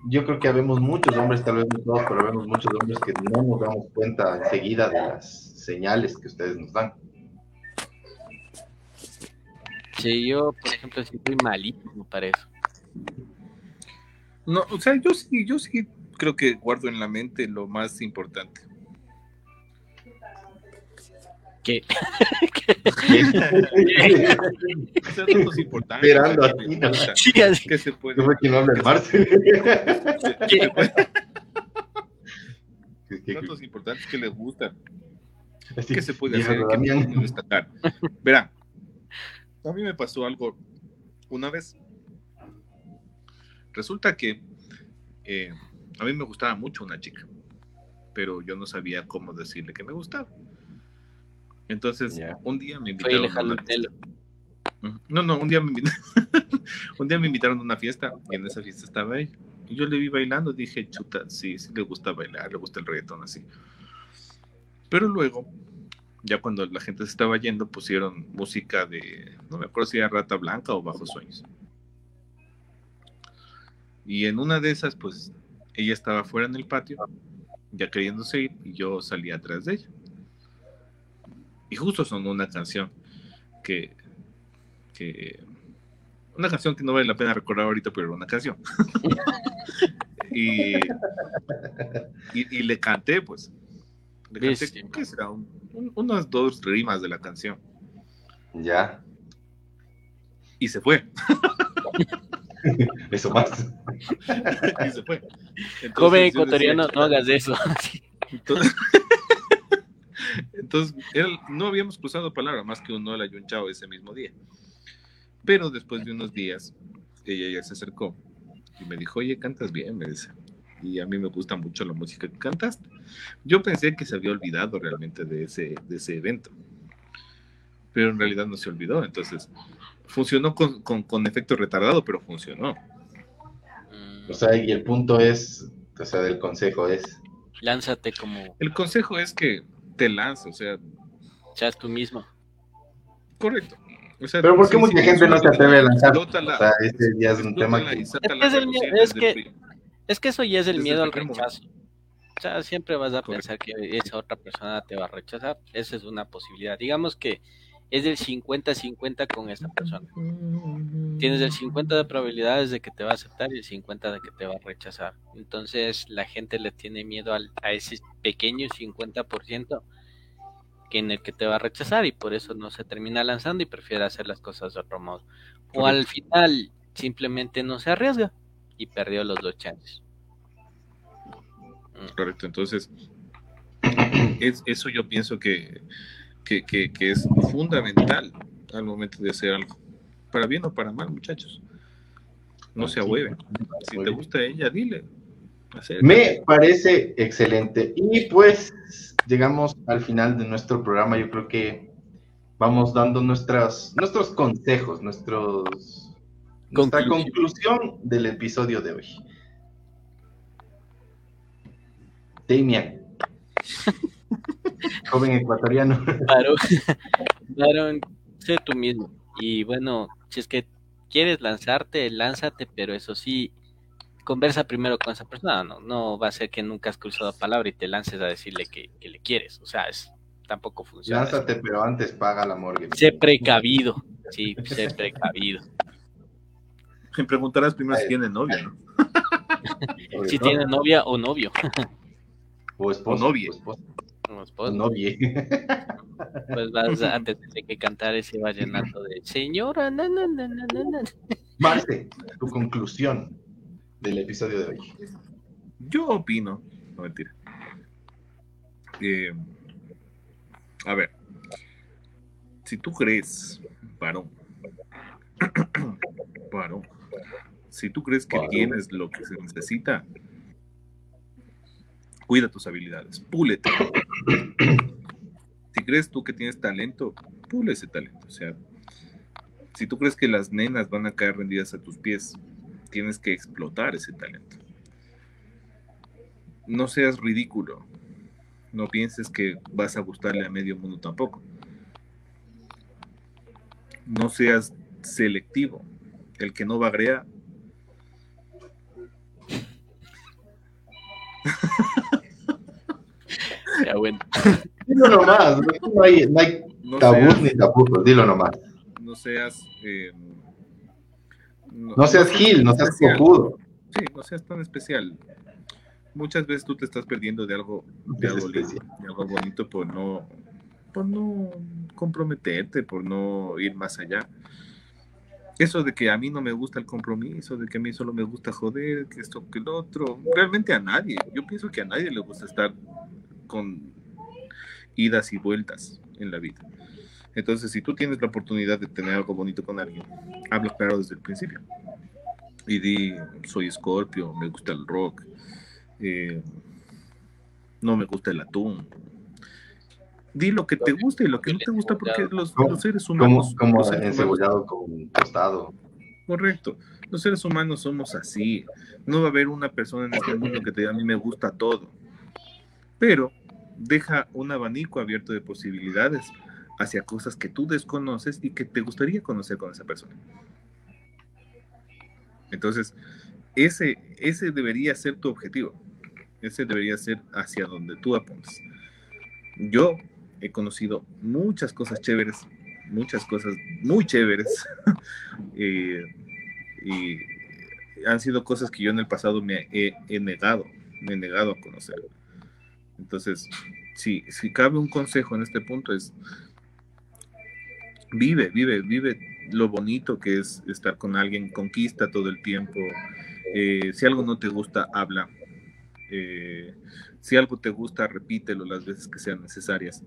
S3: yo creo que habemos muchos hombres, tal vez no todos, pero habemos muchos hombres que no nos damos cuenta enseguida de las señales que ustedes nos dan.
S2: Sí, yo, por ejemplo, sí soy malísimo para eso.
S1: No, o sea, yo sí, yo sí creo que guardo en la mente lo más importante. Importantes.
S3: Esperando
S1: que
S3: a ti, ¿no?
S2: Sí, así.
S1: que se puede,
S3: ¿Cómo es que no habla el Marce?
S1: puede-
S3: Que- que-
S1: datos importantes que les gustan.
S3: así,
S1: ¿Qué se puede hacer? ¿Qué pueden destacar? Verán, a mí me pasó algo una vez. Resulta que eh, a mí me gustaba mucho una chica, pero yo no sabía cómo decirle que me gustaba. Entonces, un día me invitaron una. No, no, un día me invitaron, un día me invitaron a una fiesta y en esa fiesta estaba ella. Y yo le vi bailando, dije, chuta, sí, sí le gusta bailar, le gusta el reggaetón así. Pero luego, ya cuando la gente se estaba yendo, pusieron música de, no me acuerdo si era Rata Blanca o Bajo Sueños. Y en una de esas, pues, ella estaba fuera en el patio, ya queriéndose ir, y yo salí atrás de ella. Y justo sonó una canción que, que una canción que no vale la pena recordar ahorita, pero era una canción. y, y, y le canté, pues. Le canté. ¿qué será? Un- un- unas dos rimas de la canción.
S3: Ya,
S1: Y se fue.
S3: eso más.
S1: y se fue. Entonces,
S2: Joven
S1: yo decía,
S2: ecuatoriano, no hagas eso.
S1: Entonces, entonces, él- no habíamos cruzado palabra más que un hola y un chao ese mismo día. Pero después de unos días, ella ya se acercó y me dijo, oye, cantas bien, me dice. Y a mí me gusta mucho la música que cantaste. Yo pensé que se había olvidado realmente de ese, de ese evento. Pero en realidad no se olvidó. Entonces, funcionó con, con, con efecto retardado, pero funcionó.
S2: Mm,
S3: O sea, y el punto es, o sea, del consejo es,
S2: Lánzate como
S1: El consejo es que te lances, o sea,
S2: seas tú mismo.
S1: correcto. O sea,
S3: pero ¿por qué
S1: sí,
S3: mucha
S1: sí,
S3: gente no se atreve a lanzar? O sea, ese ya es un tema que...
S2: Es que es el miedo- que- Es eso ya es el
S1: Desde
S2: miedo
S1: el
S2: al rechazo. O sea, siempre vas a
S1: Correcto.
S2: pensar que esa otra persona te va a rechazar. Esa es una posibilidad. Digamos que es del 50-50 con esa persona. Tienes el 50 de probabilidades de que te va a aceptar y el 50 de que te va a rechazar. Entonces la gente le tiene miedo al- a ese pequeño 50% que en el que te va a rechazar y por eso no se termina lanzando y prefiere hacer las cosas de otro modo. O al final simplemente no se arriesga y perdió los dos chances.
S1: Correcto, entonces, es, eso yo pienso que, que, que- que es fundamental al momento de hacer algo. Para bien o para mal, muchachos. No se ahueven. Si te gusta ella, dile. Acércate.
S3: Me parece excelente. Y pues llegamos al final de nuestro programa. Yo creo que vamos dando nuestras, nuestros consejos, nuestros, nuestra
S2: Conclusión.
S3: conclusión del episodio de hoy. Damian, joven ecuatoriano.
S2: Claro, claro, sé tú mismo. Y bueno, si es que quieres lanzarte, lánzate, pero eso sí, conversa primero con esa persona. No, no va a ser que nunca has cruzado palabra y te lances a decirle que, que le quieres. O sea, es, tampoco funciona. eso.
S3: Lánzate, pero antes paga la morgue.
S2: Sé precavido. Sí, sé precavido.
S1: Me preguntarás primero si tiene novia,
S2: Si tiene novia o novio.
S3: o esposo,
S1: o novie.
S3: o esposo,
S2: Como
S3: o
S2: esposo,
S3: novie.
S2: Pues vas a tener que cantar ese vallenato de señora, na, na, na, na".
S3: Marce, tu conclusión del episodio de hoy.
S1: Yo opino, no mentira. Eh, a ver, si tú crees, varón, varón, si tú crees que
S3: Varón.
S1: tienes lo que se necesita, cuida tus habilidades, púlete. Si crees tú que tienes talento, pule ese talento. O sea, si tú crees que las nenas van a caer rendidas a tus pies, tienes que explotar ese talento no seas ridículo. No pienses que vas a gustarle a medio mundo tampoco. No seas selectivo. El que no bagrea.
S2: Bueno.
S3: Dilo nomás, no hay, no hay
S1: No
S3: tabús
S1: seas,
S3: ni tapujos, dilo nomás.
S1: no seas, eh,
S3: No seas gil, no seas cojudo.
S1: Sí, no seas tan especial. Muchas veces tú te estás perdiendo de algo, de algo lindo, de algo bonito por no, por no comprometerte, por no ir más allá. Eso de que a mí no me gusta el compromiso, de que a mí solo me gusta joder, que esto, que lo otro, realmente a nadie. Yo pienso que a nadie le gusta estar con idas y vueltas en la vida. Entonces, si tú tienes la oportunidad de tener algo bonito con alguien, habla claro desde el principio. Y di, soy Scorpio, me gusta el rock, eh, no me gusta el atún. Di lo que te gusta y lo que no te gusta porque los, seres humanos...
S3: como encebollado con tostado.
S1: Correcto. Los seres humanos somos así. No va a haber una persona en este mundo que te diga a mí me gusta todo. Pero deja un abanico abierto de posibilidades hacia cosas que tú desconoces y que te gustaría conocer con esa persona. Entonces, ese, ese debería ser tu objetivo. Ese debería ser hacia donde tú apuntes. Yo he conocido muchas cosas chéveres, muchas cosas muy chéveres. eh, y han sido cosas que yo en el pasado me he negado, me he negado a conocer. Entonces, si, si cabe un consejo en este punto es vive, vive, vive lo bonito que es estar con alguien, conquista todo el tiempo. Eh, si algo no te gusta, habla. Eh, si algo te gusta, repítelo las veces que sean necesarias.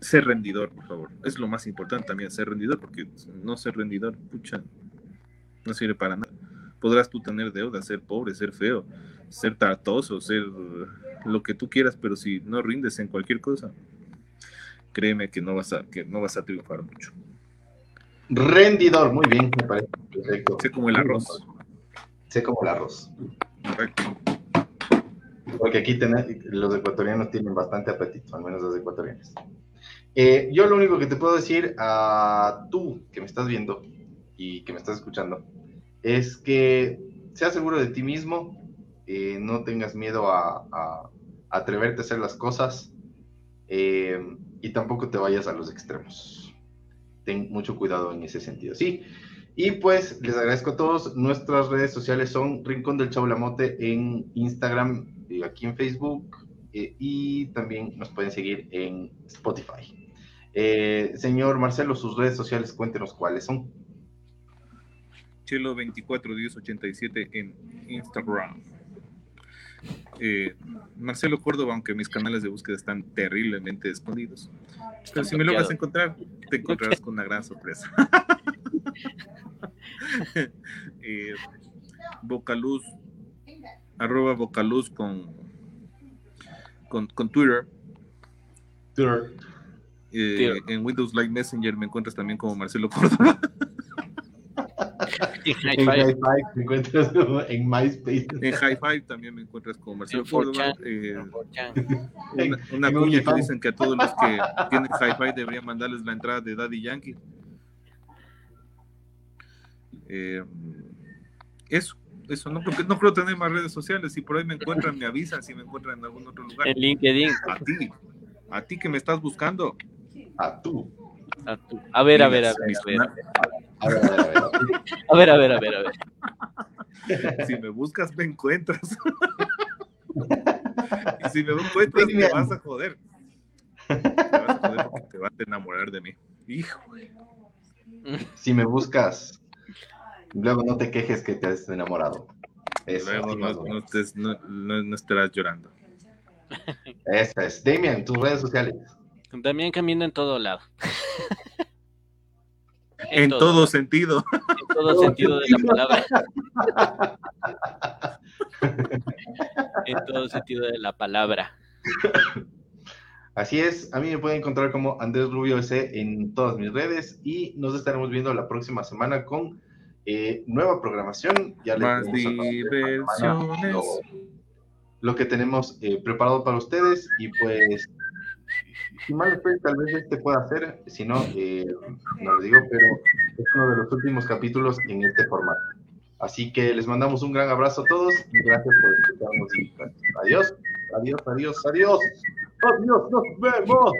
S1: Ser rendidor, por favor. Es lo más importante también, ser rendidor, porque no ser rendidor, pucha, no sirve para nada. Podrás tú tener deuda, ser pobre, ser feo, ser tartoso, ser lo que tú quieras, pero si no rindes en cualquier cosa, créeme que no vas a, que no vas a triunfar mucho.
S3: Rendidor, muy bien, me parece perfecto.
S1: Sé como el arroz.
S3: Sé como el arroz.
S1: Correcto.
S3: Porque aquí los ecuatorianos tienen bastante apetito, al menos los ecuatorianos. Eh, yo lo único que te puedo decir a tú que me estás viendo y que me estás escuchando es que seas seguro de ti mismo, eh, no tengas miedo a, atreverte a hacer las cosas eh, y tampoco te vayas a los extremos. Ten mucho cuidado en ese sentido, ¿sí? Y pues les agradezco a todos. Nuestras redes sociales son Rincón del Chaulamote en Instagram, y aquí en Facebook eh, y también nos pueden seguir en Spotify. Eh, señor Marcelo, sus redes sociales, cuéntenos cuáles son.
S1: Chelo 241087 en Instagram. Eh, Marcelo Córdoba, aunque mis canales de búsqueda están terriblemente escondidos. Pero si me logras encontrar, te encontrarás con una gran sorpresa. eh, Vocaluz, arroba Vocaluz con, con, con Twitter. Eh,
S2: Twitter.
S1: en Windows Live Messenger me encuentras también como Marcelo Córdoba.
S2: En high
S3: En
S2: five.
S3: High Five, te encuentras en MySpace.
S1: En High Five también me encuentras como Marcelo
S2: En
S1: Córdoba.
S2: 4chan.
S1: Eh,
S2: En 4chan.
S1: una, una
S3: en
S1: cuña que dicen que a todos los que tienen Hi-Fi deberían mandarles la entrada de Daddy Yankee. Eh, eso, eso, no creo, que- no creo tener más redes sociales. Si por ahí me encuentran, me avisan si me encuentran en algún otro lugar.
S2: En LinkedIn.
S1: A ti, a ti que me estás buscando.
S3: A tú.
S2: A, tu- a ver, a ver, a ver. A ver,
S3: a ver, a ver. A ver,
S2: a ver, a ver, a ver.
S1: Si me buscas, me encuentras. y si me encuentras, te vas a joder. Te vas a joder porque te vas a enamorar de mí. Hijo.
S3: Si me buscas, luego no te quejes que te has enamorado. Eso,
S1: Luego no,
S3: o
S1: no, no- no- no estarás llorando.
S3: Esa es. Damian, tus redes sociales.
S2: También camino en todo lado.
S1: En todo sentido.
S2: en todo sentido de la palabra. en todo sentido de la palabra.
S3: Así es, a mí me pueden encontrar como Andrés Rubio S en todas mis redes y nos estaremos viendo la próxima semana con eh, nueva programación. Ya les
S1: Más diversiones.
S3: Lo, lo que tenemos eh, preparado para ustedes y pues si mal fue, tal vez este pueda hacer, si no, eh, no lo digo, pero es uno de los últimos capítulos en este formato. Así que les mandamos un gran abrazo a todos y gracias por escucharnos. Adiós, adiós, adiós, adiós. Adiós, nos vemos.